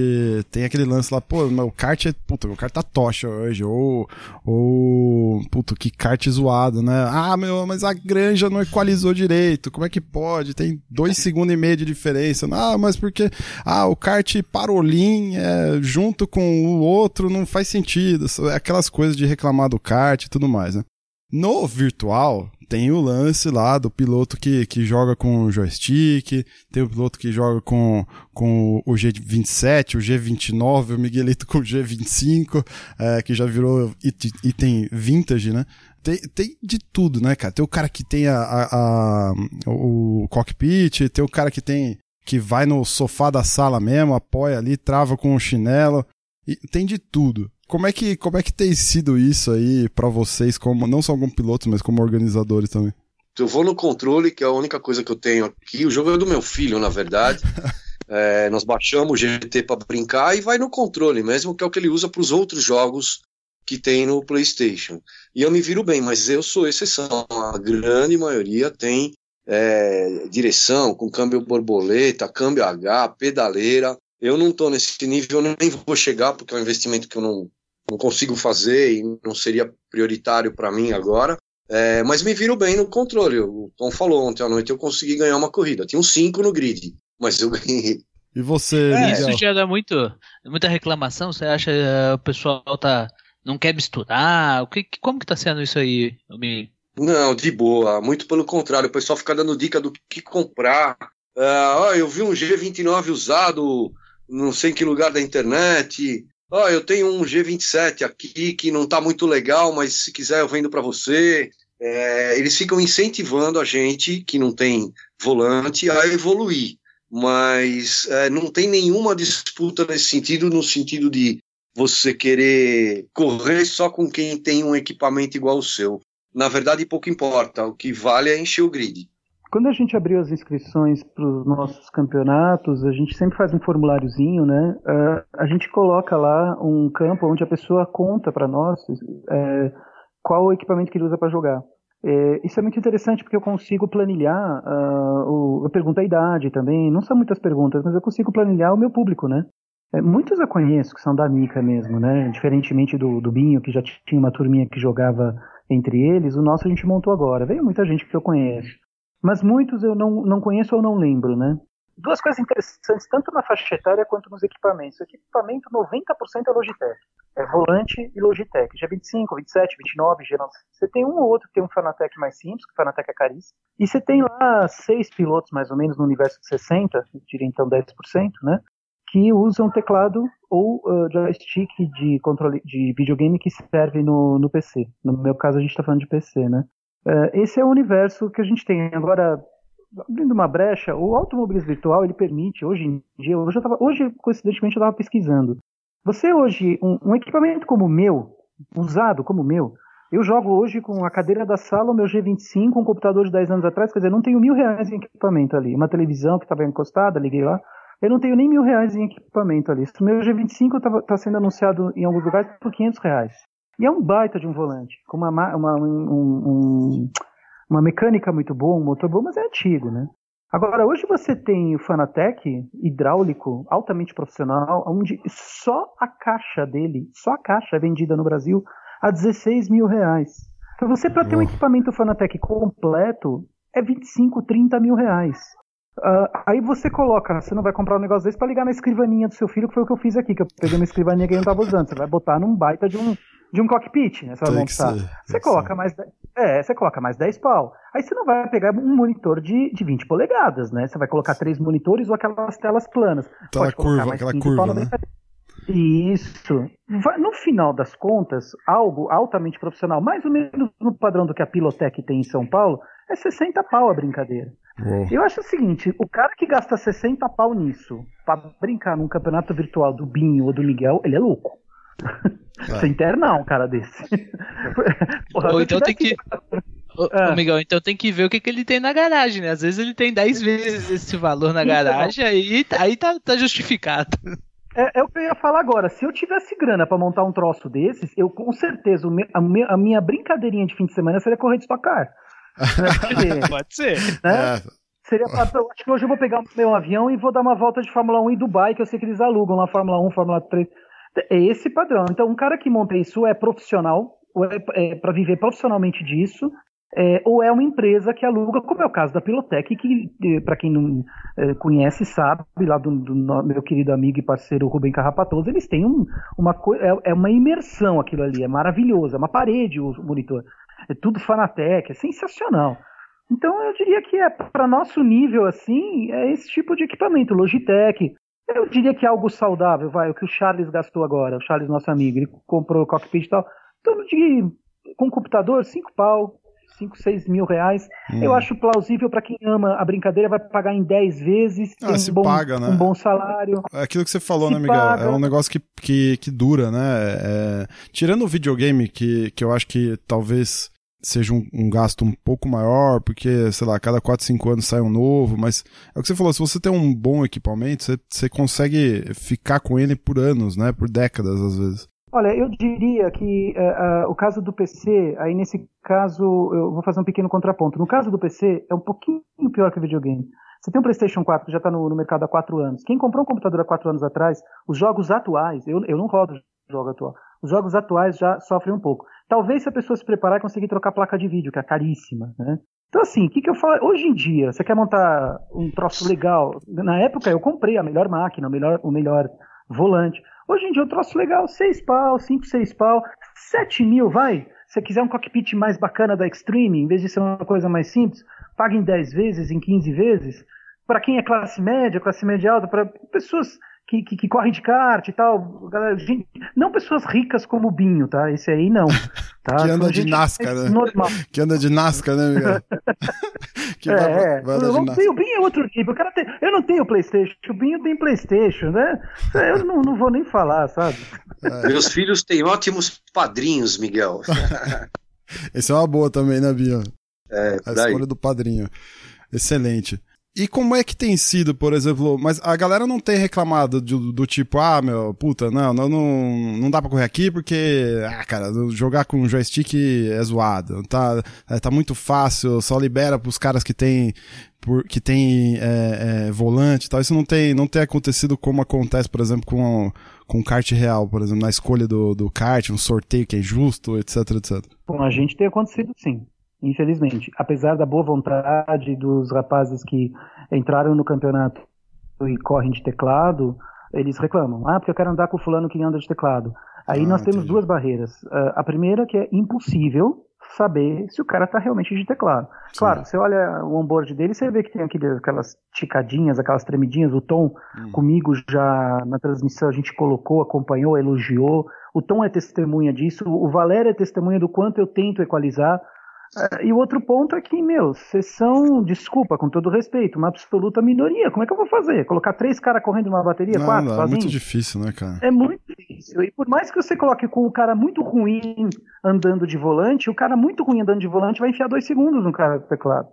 tem aquele lance lá, pô, meu kart é, puta, meu kart tá tocha hoje, ou, ou, puta, que kart zoado, né, ah, meu, mas a granja não equalizou direito, como é que pode, tem dois segundos e meio de diferença, ah, mas porque, ah, o kart parolim é, junto com o outro não faz sentido, aquelas coisas de reclamar do kart e tudo mais, né. No virtual, tem o lance lá do piloto que, que joga com o joystick, tem o piloto que joga com, com o G27, o G29, o Miguelito com o G25, é, que já virou item vintage, né? Tem, tem de tudo, né, cara? Tem o cara que tem a, a, a, o cockpit, tem o cara que tem que vai no sofá da sala mesmo, apoia ali, trava com o chinelo, e tem de tudo. Como é que, como é que tem sido isso aí para vocês, como não só como pilotos, mas como organizadores também? Eu vou no controle, que é a única coisa que eu tenho aqui. O jogo é do meu filho, na verdade. é, nós baixamos o GT para brincar e vai no controle mesmo, que é o que ele usa para os outros jogos que tem no PlayStation. E eu me viro bem, mas eu sou exceção. A grande maioria tem é, direção com câmbio borboleta, câmbio H, pedaleira. Eu não estou nesse nível, nem vou chegar, porque é um investimento que eu não, não consigo fazer e não seria prioritário para mim agora. É, mas me viro bem no controle. O Tom falou ontem à noite eu consegui ganhar uma corrida. Tinha um 5 no grid, mas eu ganhei. E você, é, Isso já dá muito, muita reclamação? Você acha que uh, o pessoal tá, não quer misturar? O que, como que tá sendo isso aí, Miguel? Não, de boa. Muito pelo contrário. O pessoal fica dando dica do que comprar. Uh, oh, eu vi um G29 usado não sei em que lugar da internet. Oh, eu tenho um G27 aqui que não está muito legal, mas se quiser eu vendo para você. É, eles ficam incentivando a gente que não tem volante a evoluir, mas é, não tem nenhuma disputa nesse sentido, no sentido de você querer correr só com quem tem um equipamento igual ao seu. Na verdade, pouco importa. O que vale é encher o grid. Quando a gente abriu as inscrições para os nossos campeonatos, a gente sempre faz um formuláriozinho, né? Uh, a gente coloca lá um campo onde a pessoa conta para nós é, qual o equipamento que ele usa para jogar. É, isso é muito interessante porque eu consigo planilhar, uh, o, eu pergunto a idade também, não são muitas perguntas, mas eu consigo planilhar o meu público, né? É, muitos eu conheço que são da Mica mesmo, né? Diferentemente do, do Binho, que já tinha uma turminha que jogava entre eles, o nosso a gente montou agora. Veio muita gente que eu conheço mas muitos eu não, não conheço ou não lembro, né? Duas coisas interessantes, tanto na faixa etária quanto nos equipamentos. O equipamento, 90% é Logitech. É volante e Logitech. G25, 27, 29, G9. Você tem um ou outro que tem um Fanatec mais simples, que o Fanatec é caríssimo. E você tem lá seis pilotos, mais ou menos, no universo de 60, eu diria então 10%, né? Que usam teclado ou uh, joystick de controle de videogame que serve no, no PC. No meu caso, a gente está falando de PC, né? Uh, esse é o universo que a gente tem. Agora, abrindo uma brecha, o automobilismo virtual ele permite, hoje em dia, hoje, eu tava, hoje coincidentemente, eu estava pesquisando. Você hoje, um, um, equipamento como o meu, usado como o meu, Eu jogo hoje com a cadeira da sala, o meu G25, um computador de 10 anos atrás, quer dizer, não tenho mil reais em equipamento ali. Uma televisão que estava encostada, liguei lá. Eu não tenho nem mil reais em equipamento ali. O meu G25 está sendo anunciado em alguns lugares por 500 reais. E é um baita de um volante, com uma, uma, um, um, uma mecânica muito boa, um motor bom, mas é antigo, né? Agora, hoje você tem o Fanatec hidráulico, altamente profissional, onde só a caixa dele, só a caixa é vendida no Brasil a 16 mil reais. Então você, para ter um equipamento Fanatec completo, é 25, 30 mil reais. Uh, aí você coloca, você não vai comprar um negócio desse para ligar na escrivaninha do seu filho, que foi o que eu fiz aqui, que eu peguei uma escrivaninha que ele não estava usando. Você vai botar num baita de um, de um cockpit, né? Você vai montar. Ser, você coloca mais. É, você coloca mais 10 pau. Aí você não vai pegar um monitor de, de 20 polegadas, né? Você vai colocar três monitores ou aquelas telas planas. Aquela curva, aquela curva, né? Isso. No final das contas, algo altamente profissional, mais ou menos no padrão do que a Pilotec tem em São Paulo, é 60 pau a brincadeira. Eu acho o seguinte, o cara que gasta 60 pau nisso, para brincar num campeonato virtual do Binho ou do Miguel, ele é louco. Você interna um cara desse. Porra, ou então tem que. Ô, ah. Miguel, então tem que ver o que, que ele tem na garagem, né? Às vezes ele tem 10 vezes esse valor na então, garagem, aí, aí tá, tá justificado. É, é, o que eu ia falar agora. Se eu tivesse grana para montar um troço desses, eu com certeza, a minha, a minha brincadeirinha de fim de semana seria correr de Stock Car. Pode ser. Né? É. Seria pra, acho que hoje eu vou pegar meu avião e vou dar uma volta de Fórmula 1 em Dubai, que eu sei que eles alugam lá Fórmula 1, Fórmula 3. É esse padrão. Então, um cara que monta isso é profissional, ou é, é para viver profissionalmente disso, é, ou é uma empresa que aluga, como é o caso da Pilotec, que, para quem não é, conhece, sabe, lá do, do, meu querido amigo e parceiro Rubem Carrapatoso, eles têm um, uma é, é uma imersão aquilo ali, é maravilhoso, é uma parede o monitor. É tudo Fanatec, é sensacional. Então eu diria que é para nosso nível assim, é esse tipo de equipamento, Logitech. Eu diria que é algo saudável, vai, o que o Charles gastou agora, o Charles nosso amigo, ele comprou o cockpit e tal. Então diria, com computador, cinco pau, 5, 6 mil reais. Hum. Eu acho plausível para quem ama a brincadeira, vai pagar em 10 vezes, ah, se um, bom, paga, né? um bom salário. É aquilo que você falou, se né, Miguel? Paga. É um negócio que, que, que dura, né? É... Tirando o videogame, que, que eu acho que talvez seja um, um, gasto um pouco maior, porque, sei lá, cada 4, 5 anos sai um novo, mas é o que você falou, se você tem um bom equipamento, você, você consegue ficar com ele por anos, né? Por décadas, às vezes. Olha, eu diria que uh, uh, o caso do PC, aí nesse caso eu vou fazer um pequeno contraponto. No caso do PC, é um pouquinho pior que o videogame. Você tem um PlayStation 4 que já está no, no, mercado há 4 anos. Quem comprou um computador há 4 anos atrás, os jogos atuais, eu, eu não rodo jogo atual, os jogos atuais já sofrem um pouco. Talvez se a pessoa se preparar e conseguir trocar placa de vídeo, que é caríssima, né? Então, assim, o que, que eu falo? Hoje em dia, você quer montar um troço legal. Na época, eu comprei a melhor máquina, o melhor, o melhor volante. Hoje em dia, eu troço legal, 6 pau, 5, 6 pau, 7 mil, vai. Se você quiser um cockpit mais bacana da Extreme, em vez de ser uma coisa mais simples, pague em 10 vezes, em 15 vezes. Para quem é classe média, classe média alta, para pessoas que, que, que correm de kart e tal. Galera, gente, não pessoas ricas como o Binho, tá? Esse aí não. Tá? que anda de NASCAR, né? Normal. Que anda de NASCAR, né, Miguel? que é, vai, é. vai eu, o Binho é outro nível. O cara tem, eu não tenho Playstation, o Binho tem Playstation, né? Eu não, não vou nem falar, sabe? É. Meus filhos têm ótimos padrinhos, Miguel. Esse é uma boa também, né, Binho? É, A escolha do padrinho. Excelente. E como é que tem sido, por exemplo, mas a galera não tem reclamado do, do tipo, ah, meu, puta, não, não, não, não dá pra correr aqui porque, ah, cara, jogar com joystick é zoado, tá, é, tá muito fácil, só libera pros caras que tem, por, que tem é, é, volante e tal, isso não tem, não tem acontecido como acontece, por exemplo, com, com kart real, por exemplo, na escolha do, do kart, um sorteio que é justo, etc, etc. Bom, a gente tem acontecido sim infelizmente. Apesar da boa vontade dos rapazes que entraram no campeonato e correm de teclado, eles reclamam. Ah, porque eu quero andar com o fulano que anda de teclado. Aí ah, nós temos duas barreiras. Uh, a primeira que é impossível saber se o cara está realmente de teclado. Sim. Claro, você olha o onboard dele, você vê que tem aquele, aquelas ticadinhas, aquelas tremidinhas. O Tom, hum. comigo já na transmissão, a gente colocou, acompanhou, elogiou. O Tom é testemunha disso. O Valério é testemunha do quanto eu tento equalizar. E o outro ponto é que, meu, vocês são, desculpa, com todo respeito, uma absoluta minoria. Como é que eu vou fazer? Colocar três caras correndo numa bateria, não, quatro, não, É muito difícil, né, cara? É muito difícil. E por mais que você coloque com o cara muito ruim andando de volante, o cara muito ruim andando de volante vai enfiar dois segundos no cara do teclado.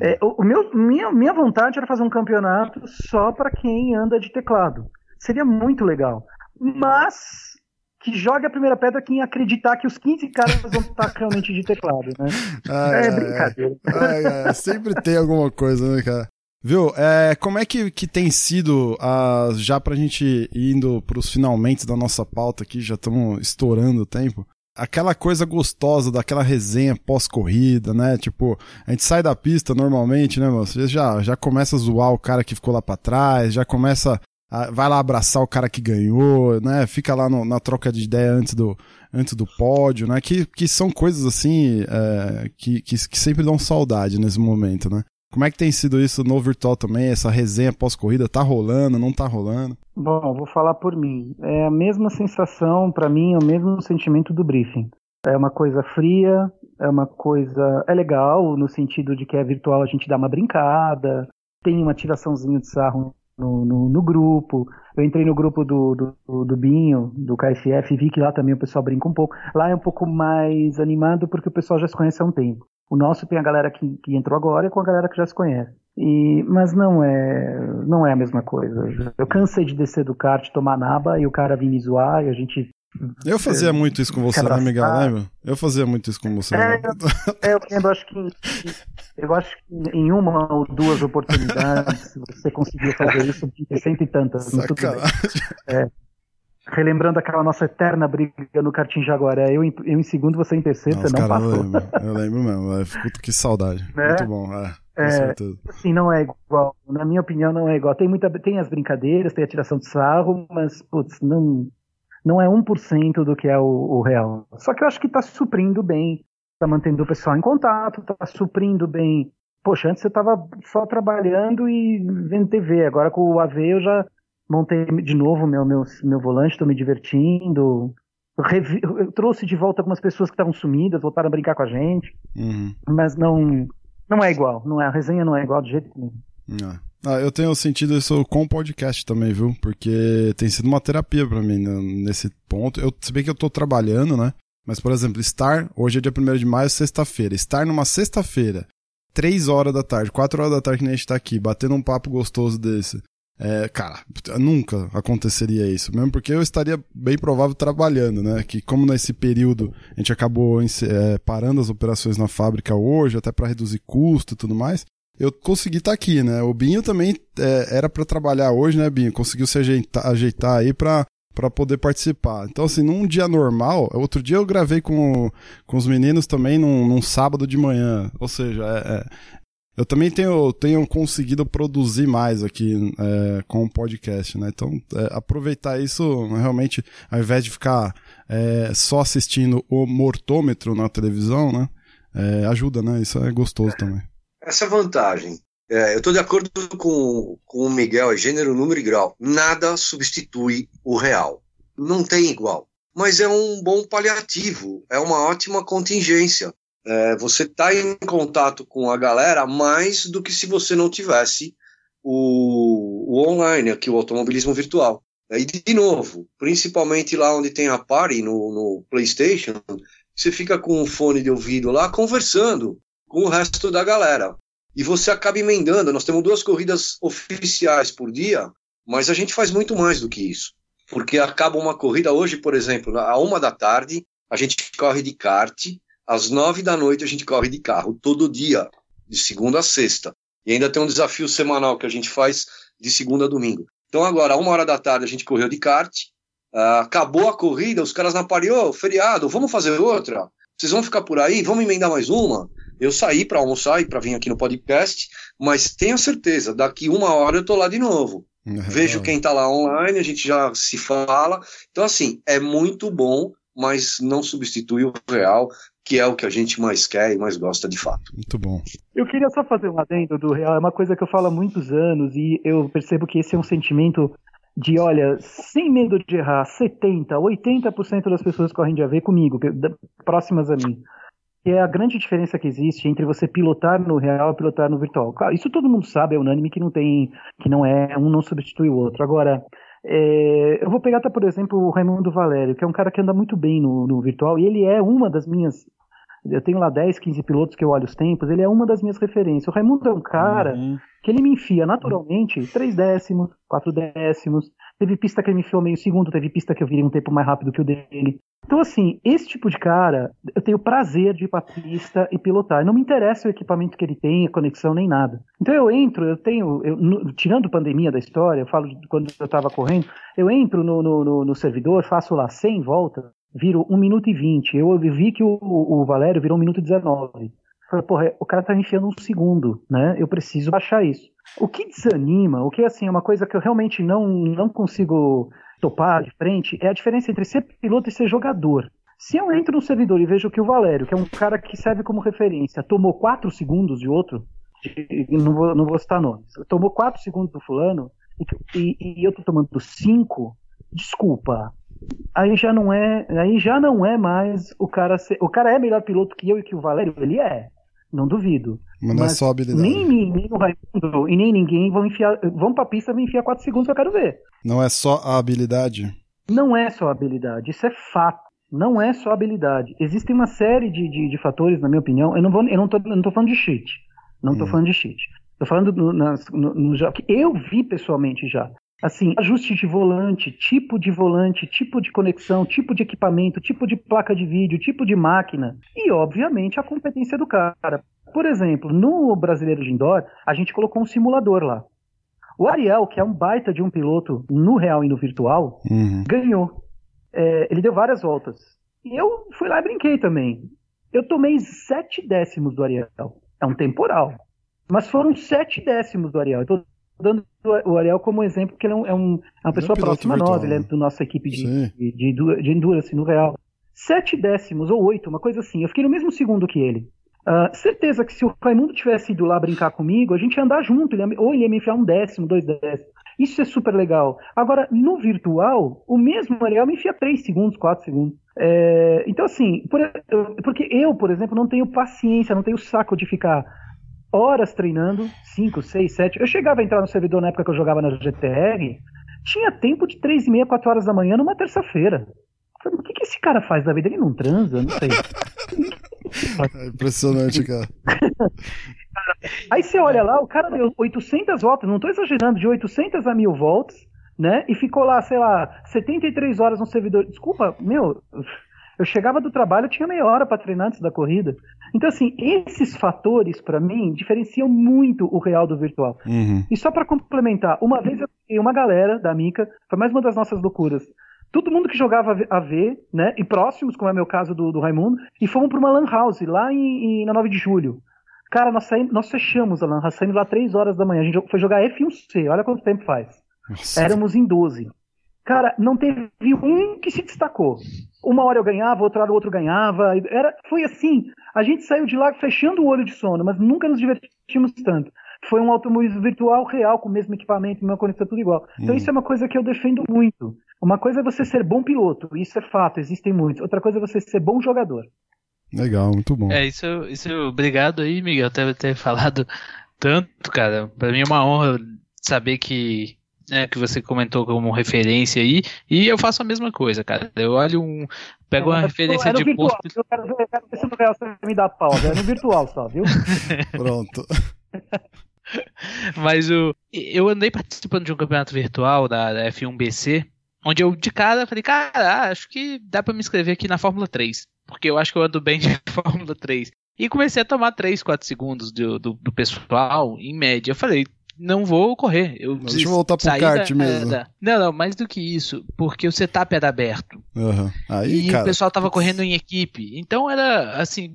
É, o meu, minha, minha vontade era fazer um campeonato só para quem anda de teclado. Seria muito legal. Mas que jogue a primeira pedra quem acreditar que os 15 caras vão estar realmente de teclado, né? Ai, é brincadeira. Ai, ai, sempre tem alguma coisa, né, cara? Viu, é, como é que, que tem sido, a, já pra gente indo pros finalmente da nossa pauta aqui, já estamos estourando o tempo, aquela coisa gostosa daquela resenha pós-corrida, né? Tipo, a gente sai da pista normalmente, né, mano? Você já, já começa a zoar o cara que ficou lá pra trás, já começa vai lá abraçar o cara que ganhou, né? Fica lá no, na troca de ideia antes do, antes do pódio, né? Que, que são coisas assim é, que, que, que sempre dão saudade nesse momento, né? Como é que tem sido isso no virtual também? Essa resenha pós-corrida tá rolando, não tá rolando? Bom, vou falar por mim. É a mesma sensação para mim, é o mesmo sentimento do briefing. É uma coisa fria, é uma coisa é legal no sentido de que é virtual a gente dá uma brincada, tem uma tiraçãozinha de sarro no, no, no, grupo. Eu entrei no grupo do, do, do, Binho, do KFF, e vi que lá também o pessoal brinca um pouco. Lá é um pouco mais animado porque o pessoal já se conhece há um tempo. O nosso tem a galera que, que entrou agora e com a galera que já se conhece. E, mas não é, não é a mesma coisa. Eu cansei de descer do kart, tomar naba e o cara vir me zoar e a gente eu fazia muito isso com você, né, Miguel? Lembra? Eu fazia muito isso com você. É, né? eu, eu lembro, acho que eu acho que em uma ou duas oportunidades você conseguiu fazer isso de cento e tantas. É, relembrando aquela nossa eterna briga no Cartim Jaguaré, eu em, eu em segundo, você em terceiro, Nossa, você não cara, passou. Eu lembro, eu lembro mesmo, é, que saudade. Né? Muito bom, é. É, assim, não é igual. Na minha opinião, não é igual. Tem, muita, tem as brincadeiras, tem a tiração de sarro, mas, putz, não, não é 1% do que é o, o, real. Só que eu acho que está suprindo bem, está mantendo o pessoal em contato, está suprindo bem. Poxa, antes você estava só trabalhando e vendo TV, agora com o AV eu já montei de novo meu, meu, meu volante, estou me divertindo. Revi, eu trouxe de volta algumas pessoas que estavam sumidas, voltaram a brincar com a gente, uhum. mas não, não é igual, não é, a resenha não é igual de jeito nenhum. Não. Ah, eu tenho sentido isso com o podcast também, viu? Porque tem sido uma terapia para mim né, nesse ponto. Eu, se bem que eu tô trabalhando, né? Mas, por exemplo, estar, hoje é dia 1 de maio, sexta-feira. Estar numa sexta-feira, 3 horas da tarde, 4 horas da tarde que nem a gente tá aqui, batendo um papo gostoso desse. É, cara, nunca aconteceria isso, mesmo porque eu estaria bem provável trabalhando, né? Que como nesse período a gente acabou é, parando as operações na fábrica hoje, até para reduzir custo e tudo mais, eu consegui estar tá aqui, né? O Binho também é, era para trabalhar hoje, né, Binho? Conseguiu se ajeitar, ajeitar aí para para poder participar. Então, assim, num dia normal, outro dia eu gravei com, com os meninos também num, num sábado de manhã. Ou seja, é, é, eu também tenho, tenho conseguido produzir mais aqui é, com o podcast, né? Então, é, aproveitar isso realmente, ao invés de ficar é, só assistindo o mortômetro na televisão, né? É, ajuda, né? Isso é gostoso também essa é vantagem. É, eu estou de acordo com, com o Miguel, é gênero, número e grau. Nada substitui o real. Não tem igual. Mas é um bom paliativo, é uma ótima contingência. É, você está em contato com a galera mais do que se você não tivesse o, o online, aqui o automobilismo virtual. E de novo, principalmente lá onde tem a party no, no PlayStation, você fica com o fone de ouvido lá conversando com o resto da galera. E você acaba emendando. Nós temos duas corridas oficiais por dia, mas a gente faz muito mais do que isso. Porque acaba uma corrida hoje, por exemplo, à uma da tarde, a gente corre de kart, às nove da noite a gente corre de carro, todo dia, de segunda a sexta. E ainda tem um desafio semanal que a gente faz de segunda a domingo. Então agora, a uma hora da tarde, a gente correu de kart, uh, acabou a corrida, os caras na pariu, feriado, vamos fazer outra? Vocês vão ficar por aí? Vamos emendar mais uma? Eu saí para almoçar e para vir aqui no podcast, mas tenha certeza, daqui uma hora eu tô lá de novo. Uhum. Vejo quem tá lá online, a gente já se fala. Então, assim, é muito bom, mas não substitui o real, que é o que a gente mais quer e mais gosta de fato. Muito bom. Eu queria só fazer um adendo do real, é uma coisa que eu falo há muitos anos e eu percebo que esse é um sentimento de, olha, sem medo de errar, 70%, 80% das pessoas correm de AV comigo, próximas a mim que é a grande diferença que existe entre você pilotar no real e pilotar no virtual. Claro, isso todo mundo sabe, é unânime que não tem, que não é, um não substitui o outro. Agora, É, eu vou pegar até, por exemplo, o Raimundo Valério, que é um cara que anda muito bem no, no virtual, e ele é uma das minhas. Eu tenho lá 10, 15 pilotos que eu olho os tempos, ele é uma das minhas referências. O Raimundo é um cara Uhum. que ele me enfia naturalmente 3 décimos, 4 décimos. Teve pista que ele me enfiou meio segundo, teve pista que eu virei um tempo mais rápido que o dele. Então, assim, esse tipo de cara, eu tenho prazer de ir pra pista e pilotar. Não me interessa o equipamento que ele tem, a conexão, nem nada. Então eu entro, eu tenho, eu, no- tirando pandemia da história, eu falo de quando eu tava correndo, eu entro no, no, no- servidor, faço lá 100 voltas, viro 1 minuto e 20. Eu vi que o, o Valério virou 1 minuto e 19. Falei, porra, o cara tá me enfiando um segundo, né? Eu preciso baixar isso. O que desanima, o que assim, é uma coisa que eu realmente não, não consigo topar de frente, é a diferença entre ser piloto e ser jogador. Se eu entro no servidor e vejo que o Valério, que é um cara que serve como referência, tomou 4 segundos de outro, de- não vou, não vou citar nomes, tomou 4 segundos do fulano, e, e- e eu tô tomando 5, desculpa. Aí já não é, aí já não é mais o cara ser, o cara é melhor piloto que eu e que o Valério, ele é. Não duvido. Mas não é Mas só habilidade. Nem mim, nem o Raimundo e nem ninguém vão enfiar, vão pra pista e enfiar 4 segundos que eu quero ver. Não é só a habilidade. Não é só habilidade, isso é fato. Não é só habilidade. Existem uma série de, de, de fatores, na minha opinião. Eu não, vou, eu não, tô, eu não tô falando de cheat. Não tô Hum. falando de cheat. Tô falando no, nas, no, no, eu vi pessoalmente já. Assim, ajuste de volante, tipo de volante, tipo de conexão, tipo de equipamento, tipo de placa de vídeo, tipo de máquina. E, obviamente, a competência do cara. Por exemplo, no Brasileiro de Indoor, a gente colocou um simulador lá. O Ariel, que é um baita de um piloto no real e no virtual, Uhum. ganhou. É, ele deu várias voltas. E eu fui lá e brinquei também. Eu tomei sete décimos do Ariel. É um temporal. Mas foram sete décimos do Ariel. Eu tô dando o Ariel como exemplo, porque ele é, um- é um- é uma pessoa piloto próxima a nós, ele é da nossa equipe de, de, de, de endurance no real. Sete décimos ou oito, uma coisa assim. Eu fiquei no mesmo segundo que ele. Ah, certeza que se o Raimundo tivesse ido lá brincar comigo, a gente ia andar junto, ele ia ou ele ia me enfiar um décimo, dois décimos. Isso é super legal. Agora, no virtual, o mesmo Ariel me enfia 3 segundos, 4 segundos. É, então, assim, por- porque eu, por exemplo, não tenho paciência, não tenho saco de ficar horas treinando, 5, 6, 7. Eu chegava a entrar no servidor na época que eu jogava na GTR, tinha tempo de 3 e meia, 4 horas da manhã numa terça-feira. O que, que esse cara faz da vida? Ele não transa? Não sei. É impressionante, cara. Aí você olha lá, o cara deu 800 voltas, não tô exagerando, de 800 a 1000 voltas, né? E ficou lá, sei lá, 73 horas no servidor. Desculpa, meu, eu chegava do trabalho, tinha meia hora para treinar antes da corrida. Então, assim, esses fatores, para mim, diferenciam muito o real do virtual. Uhum. E só para complementar, uma vez eu peguei uma galera da Mica, foi mais uma das nossas loucuras. Todo mundo que jogava AV, né, e próximos, como é o meu caso do, do Raimundo, e fomos para uma Lan House lá em, em- na 9 de julho. Cara, nós, saímos, nós fechamos a Lan House, saímos lá 3 horas da manhã. A gente foi jogar F1C, olha quanto tempo faz. Nossa. Éramos em 12. Cara, não teve um que se destacou. Uma hora eu ganhava, outra hora o outro ganhava. Era, foi assim. A gente saiu de lá fechando o olho de sono, mas nunca nos divertimos tanto. Foi um automobilismo virtual real, com o mesmo equipamento, mesma conexão, tudo igual. Então Hum. isso é uma coisa que eu defendo muito. Uma coisa é você ser bom piloto, isso é fato, existem muitos. Outra coisa é você ser bom jogador. Legal, muito bom. É, isso, isso, obrigado aí, Miguel, até ter falado tanto, cara. Pra mim é uma honra saber que, né, que você comentou como referência aí, e eu faço a mesma coisa, cara. Eu olho um, pego uma referência de virtual, posto. Eu quero ver, eu quero ver se no real você me dá pau, é no virtual só, viu? Pronto. Mas o, eu andei participando de um campeonato virtual da, da F1BC, onde eu de cara falei, cara, acho que dá pra me inscrever aqui na Fórmula 3, porque eu acho que eu ando bem de Fórmula 3. E comecei a tomar 3, 4 segundos do, do, do pessoal, em média. Eu falei, não vou correr. Eu deixa eu voltar pro kart da- mesmo. da- Não, não, mais do que isso, porque o setup era aberto. Aham. Aí, e cara. o pessoal tava correndo em equipe. Então era assim,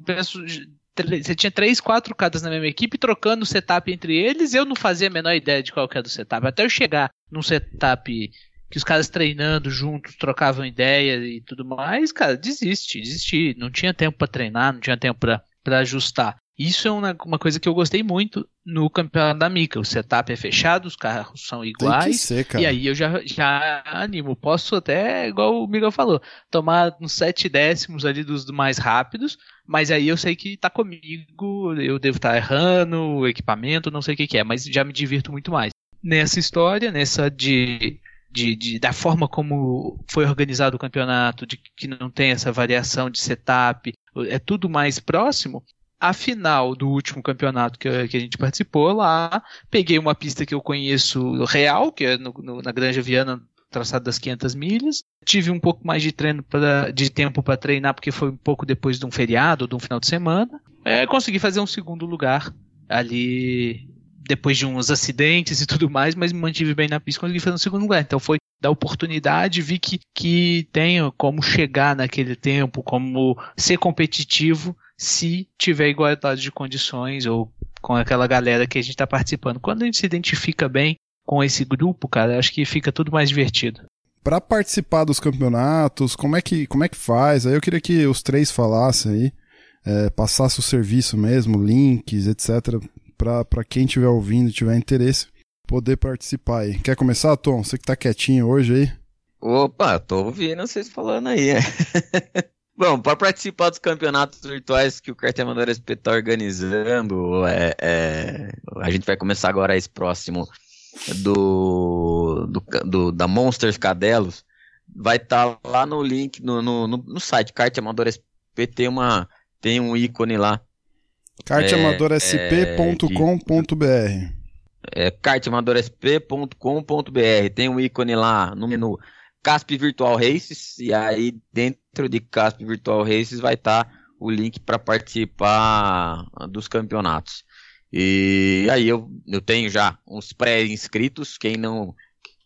você tinha três, quatro caras na mesma equipe trocando o setup entre eles. Eu não fazia a menor ideia de qual que era o setup. Até eu chegar num setup que os caras treinando juntos, trocavam ideia e tudo mais, cara, desiste, desisti. Não tinha tempo pra treinar, não tinha tempo pra ajustar. Isso é uma, uma coisa que eu gostei muito no campeonato da Mica. O setup é fechado, os carros são iguais. ser. E aí eu já, já animo. Posso até, igual o Miguel falou, tomar uns sete décimos ali dos mais rápidos, mas aí eu sei que tá comigo, eu devo estar errando, o equipamento, não sei o que, que é, mas já me divirto muito mais. Nessa história, nessa de de, de, da forma como foi organizado o campeonato, de que não tem essa variação de setup, é tudo mais próximo. A final do último campeonato que, a gente participou lá, peguei uma pista que eu conheço real, que é no, no, na Granja Viana, traçado das 500 milhas. Tive um pouco mais de treino pra, de tempo para treinar, porque foi um pouco depois de um feriado, de um final de semana. É, consegui fazer um segundo lugar ali depois de uns acidentes e tudo mais, mas me mantive bem na pista, consegui fazer um segundo lugar. Então foi da oportunidade, vi que, que tenho como chegar naquele tempo, como ser competitivo, se tiver igualdade de condições ou com aquela galera que a gente está participando. Quando a gente se identifica bem com esse grupo, cara, acho que fica tudo mais divertido. Para participar dos campeonatos, como é que como é que faz? Aí eu queria que os três falassem aí, é, passasse o serviço mesmo, links, etc, para quem estiver ouvindo e tiver interesse poder participar aí. Quer começar, Tom? Você que tá quietinho hoje aí? Opa, tô ouvindo vocês falando aí. Bom, para participar dos campeonatos virtuais que o Amador SP está organizando, é, é, a gente vai começar agora esse próximo do, do, do da Monsters Cadelos. Vai estar tá lá no link, no, no, no, no site Carta Amador SP, tem, uma, tem um ícone lá. Carteamadoresp.com.br é, é carteamadoresp.com.br tem um ícone lá no menu Casp Virtual Races e aí dentro de Casp Virtual Races vai estar tá o link para participar dos campeonatos. E aí eu, eu tenho já uns pré-inscritos, quem não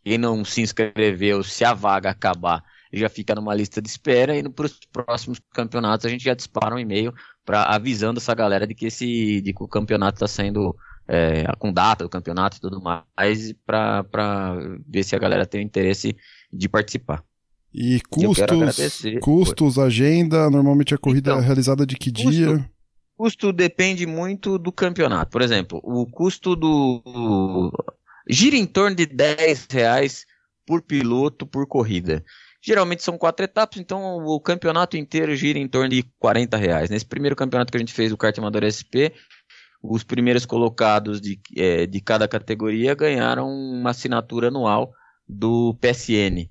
quem não se inscreveu, se a vaga acabar, já fica numa lista de espera e para os próximos campeonatos a gente já dispara um e-mail para avisando essa galera de que esse de que o campeonato está sendo é, com data do campeonato e tudo mais para ver se a galera tem interesse de participar. E custos, custos, agenda, normalmente a corrida então, é realizada de que custo, dia? Custo depende muito do campeonato. Por exemplo, o custo do, do gira em torno de 10 reais por piloto por corrida. Geralmente são quatro etapas, então o campeonato inteiro gira em torno de 40 reais. Nesse primeiro campeonato que a gente fez, o kart amador SP, os primeiros colocados de, é, de cada categoria ganharam uma assinatura anual do PSN.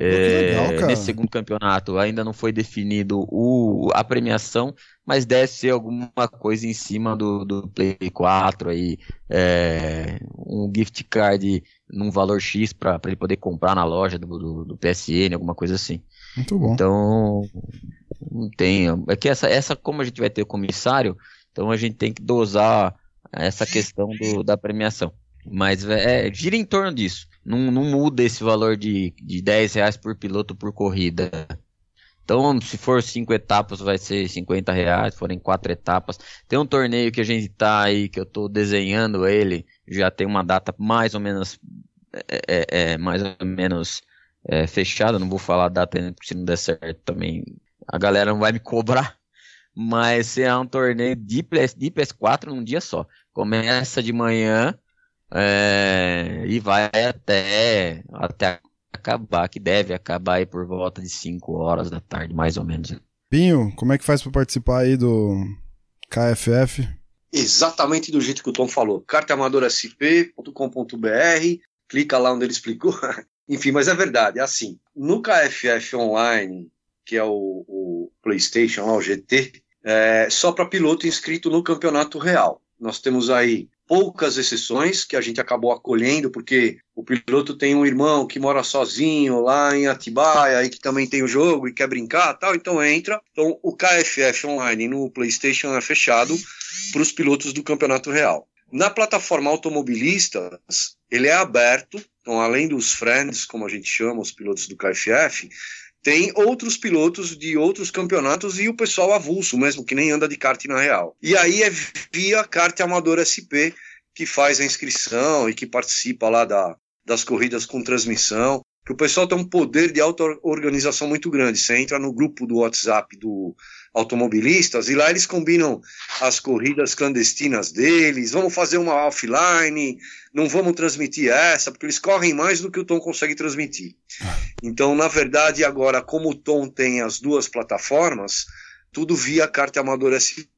É, legal, nesse segundo campeonato ainda não foi definido o, a premiação, mas deve ser alguma coisa em cima do, do Play 4 aí, é, um gift card num valor X para ele poder comprar na loja do, do, do, PSN, alguma coisa assim. Muito bom. Então, tem. É que essa, essa, como a gente vai ter o comissário, então a gente tem que dosar essa questão do, da premiação. Mas é, gira em torno disso. Não, não muda esse valor de, de 10 reais por piloto por corrida. Então, se for cinco etapas, vai ser 50 reais. Forem quatro etapas. Tem um torneio que a gente tá aí, que eu tô desenhando ele. Já tem uma data mais ou menos. É, é, é mais ou menos é, fechada. Não vou falar a data ainda, porque se não der certo também. A galera não vai me cobrar. Mas será um torneio de, PS, de PS4 num dia só. Começa de manhã é, e vai até, até acabar, que deve acabar aí por volta de 5 horas da tarde, mais ou menos. Pinho, como é que faz para participar aí do KFF? Exatamente do jeito que o Tom falou. carteamadorsp.com.br, clica lá onde ele explicou. Enfim, mas é verdade, é assim. No KFF Online, que é o, o PlayStation, lá, o GT, é só para piloto inscrito no campeonato real. Nós temos aí poucas exceções que a gente acabou acolhendo, porque o piloto tem um irmão que mora sozinho lá em Atibaia e que também tem o jogo e quer brincar tal, então entra. Então o KFF Online no PlayStation é fechado para os pilotos do Campeonato Real. Na plataforma automobilistas, ele é aberto, então além dos friends, como a gente chama os pilotos do KFF, tem outros pilotos de outros campeonatos e o pessoal avulso mesmo, que nem anda de kart na real. E aí é via kart amador SP que faz a inscrição e que participa lá da, das corridas com transmissão. Que o pessoal tem um poder de auto-organização muito grande. Você entra no grupo do WhatsApp do automobilistas e lá eles combinam as corridas clandestinas deles. Vamos fazer uma offline, não vamos transmitir essa, porque eles correm mais do que o Tom consegue transmitir. Então, na verdade, agora, como o Tom tem as duas plataformas, tudo via carta amadora SP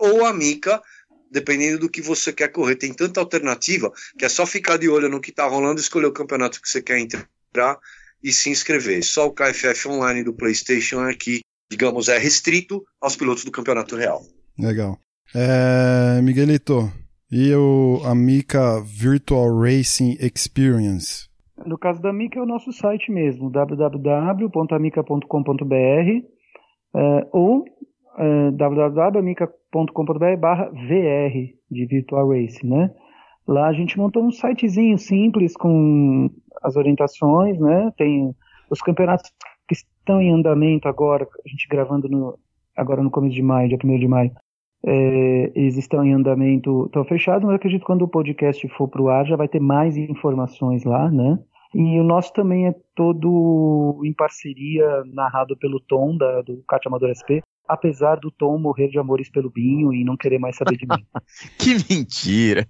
ou Amica, dependendo do que você quer correr. Tem tanta alternativa que é só ficar de olho no que está rolando e escolher o campeonato que você quer entrar. Entrar e se inscrever. Só o KFF Online do PlayStation é que, digamos, é restrito aos pilotos do Campeonato Real. Legal. É, Miguelito, e o Amica Virtual Racing Experience? No caso da Amica é o nosso site mesmo, www.amica.com.br é, ou é, www.amica.com.br barra VR de Virtual Racing, né? Lá a gente montou um sitezinho simples com as orientações, né? Tem os campeonatos que estão em andamento agora, a gente gravando no, agora no começo de maio, dia 1 de maio. É, eles estão em andamento, estão fechados, mas acredito que quando o podcast for para o ar já vai ter mais informações lá, né? E o nosso também é todo em parceria, narrado pelo Tom, da, do Cátia Amador SP, apesar do Tom morrer de amores pelo Binho e não querer mais saber de mim. que mentira!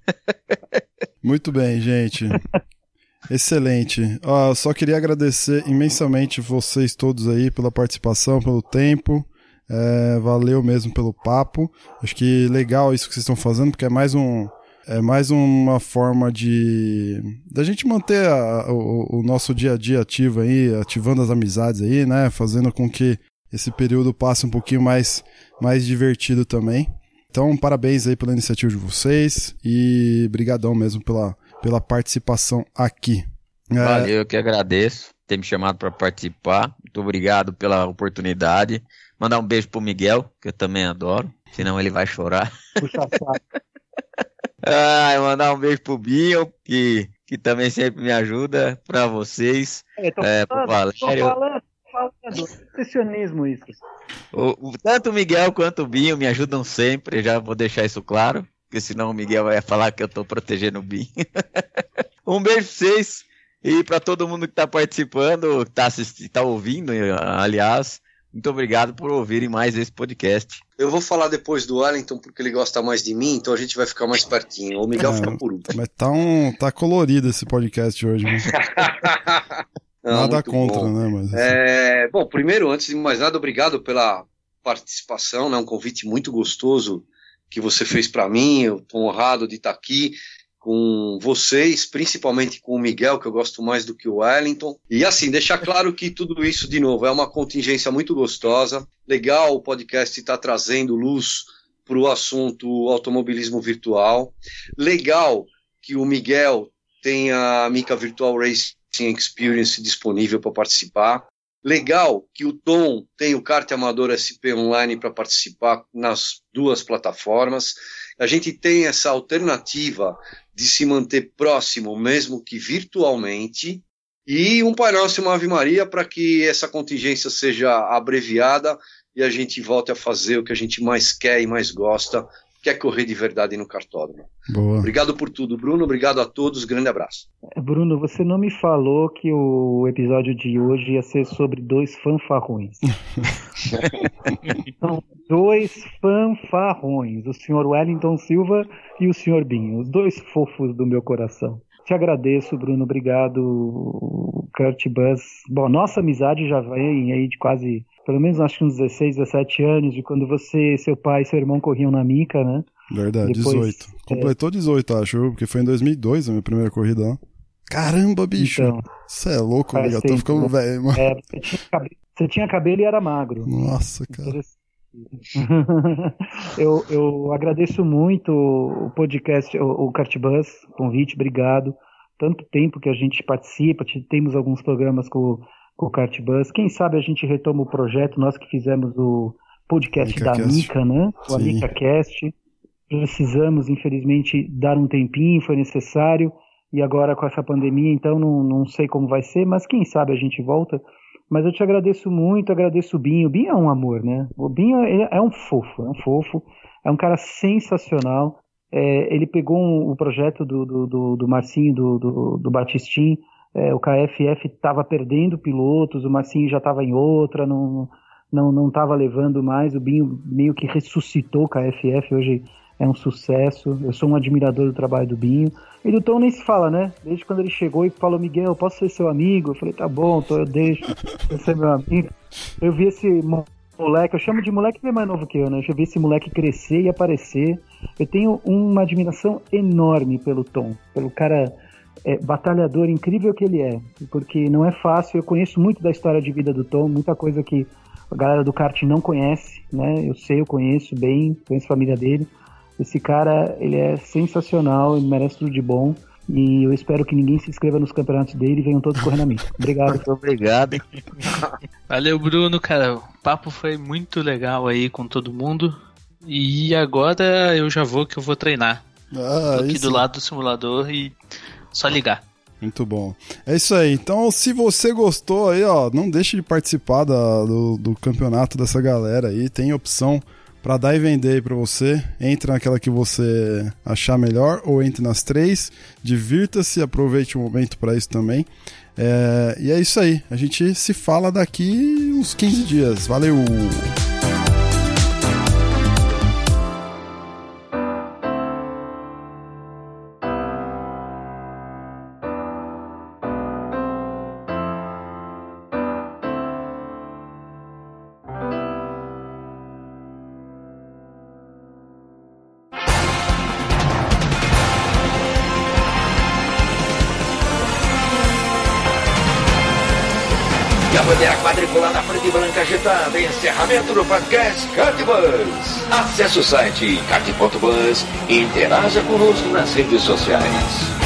Muito bem, gente. Excelente. Uh, só queria agradecer imensamente vocês todos aí pela participação, pelo tempo. É, valeu mesmo pelo papo. Acho que legal isso que vocês estão fazendo, porque é mais um. É mais uma forma de da gente manter a, o, o, nosso dia a dia ativo aí, ativando as amizades aí, né? Fazendo com que esse período passe um pouquinho mais, mais divertido também. Então, parabéns aí pela iniciativa de vocês e brigadão mesmo pela, pela participação aqui. É, Valeu, eu que agradeço ter me chamado para participar. Muito obrigado pela oportunidade. Mandar um beijo pro Miguel, que eu também adoro, senão ele vai chorar. Puxa ah, mandar um beijo pro Binho, que, que também sempre me ajuda, para vocês, é, tô é, falando, pro Valério. Tô falando, isso. O, o, tanto o Miguel quanto o Binho me ajudam sempre, já vou deixar isso claro, porque senão o Miguel vai falar que eu tô protegendo o Binho. um beijo pra vocês. E para todo mundo que está participando, que está tá ouvindo, aliás, muito obrigado por ouvirem mais esse podcast. Eu vou falar depois do Wellington porque ele gosta mais de mim, então a gente vai ficar mais pertinho. O Miguel é, fica por último. Mas tá, um, tá colorido esse podcast hoje. Não, nada contra, bom. né? Mas, assim. é, bom, primeiro, antes de mais nada, obrigado pela participação, né? Um convite muito gostoso que você fez para mim. Eu tô honrado de estar aqui com vocês, principalmente com o Miguel, que eu gosto mais do que o Wellington. E assim, deixar claro que tudo isso, de novo, é uma contingência muito gostosa. Legal o podcast estar tá trazendo luz para o assunto automobilismo virtual. Legal que o Miguel tenha a Mica Virtual Racing Experience disponível para participar. Legal que o Tom tem o Kart Amador SP Online para participar nas duas plataformas. A gente tem essa alternativa de se manter próximo, mesmo que virtualmente, e um Pai Nosso e uma Ave Maria para que essa contingência seja abreviada e a gente volte a fazer o que a gente mais quer e mais gosta, que é correr de verdade no cartódromo. Boa. Obrigado por tudo, Bruno. Obrigado a todos. Grande abraço. Bruno, você não me falou que o episódio de hoje ia ser sobre dois fanfarrões. São dois fanfarrões, o senhor Wellington Silva e o senhor Binho, os dois fofos do meu coração. Te agradeço, Bruno. Obrigado, Kurt Buzz. Bom, nossa amizade já vem aí de quase pelo menos acho que uns 16, 17 anos, de quando você, seu pai e seu irmão corriam na Mica, né? Verdade, Depois, 18. É... Completou 18, acho, porque foi em 2002 a minha primeira corrida lá. Caramba, bicho! Você então, é louco, eu tô ficando né? velho, mano. É, você, tinha cabelo, você tinha cabelo e era magro. Nossa, cara. eu, eu agradeço muito o podcast, o, o Cartbus, convite, obrigado. Tanto tempo que a gente participa, temos alguns programas com com o Kart Bus. Quem sabe a gente retoma o projeto, nós que fizemos o podcast Mica da Cast. Mica, né? O Amica Cast. Precisamos, infelizmente, dar um tempinho, foi necessário. E agora com essa pandemia, então não, não sei como vai ser, mas quem sabe a gente volta. Mas eu te agradeço muito, agradeço o Binho. O Binho é um amor, né? O Binho é um fofo, é um fofo, é um cara sensacional. É, ele pegou um, o projeto do, do, do, do Marcinho, do, do, do Batistin, é, o KFF estava perdendo pilotos, o Marcinho já estava em outra, não não não estava levando mais, o Binho meio que ressuscitou o KFF, hoje é um sucesso, eu sou um admirador do trabalho do Binho, e do Tom nem se fala, né? Desde quando ele chegou e falou, Miguel, posso ser seu amigo? Eu falei, tá bom, Tom, eu deixo, você é meu amigo. Eu vi esse moleque, eu chamo de moleque que é mais novo que eu, né? Eu vi esse moleque crescer e aparecer. Eu tenho uma admiração enorme pelo Tom, pelo cara é, batalhador incrível que ele é, porque não é fácil. Eu conheço muito da história de vida do Tom, muita coisa que a galera do kart não conhece, né? Eu sei, eu conheço bem, conheço a família dele. Esse cara, ele é sensacional, ele merece tudo de bom. E eu espero que ninguém se inscreva nos campeonatos dele e venham todos correndo a mim. Obrigado. Muito obrigado. Valeu, Bruno, cara. O papo foi muito legal aí com todo mundo. E agora eu já vou que eu vou treinar. Ah, Tô aqui isso. do lado do simulador e só ligar. Muito bom. É isso aí. Então, se você gostou aí, ó, não deixe de participar da- do, do campeonato dessa galera aí. Tem opção pra dar e vender aí pra você. Entra naquela que você achar melhor ou entre nas três. Divirta-se, aproveite o momento pra isso também. É, e é isso aí. A gente se fala daqui uns 15 dias. Valeu! Do podcast Cartbus. Acesse o site kart.bus e interaja conosco nas redes sociais.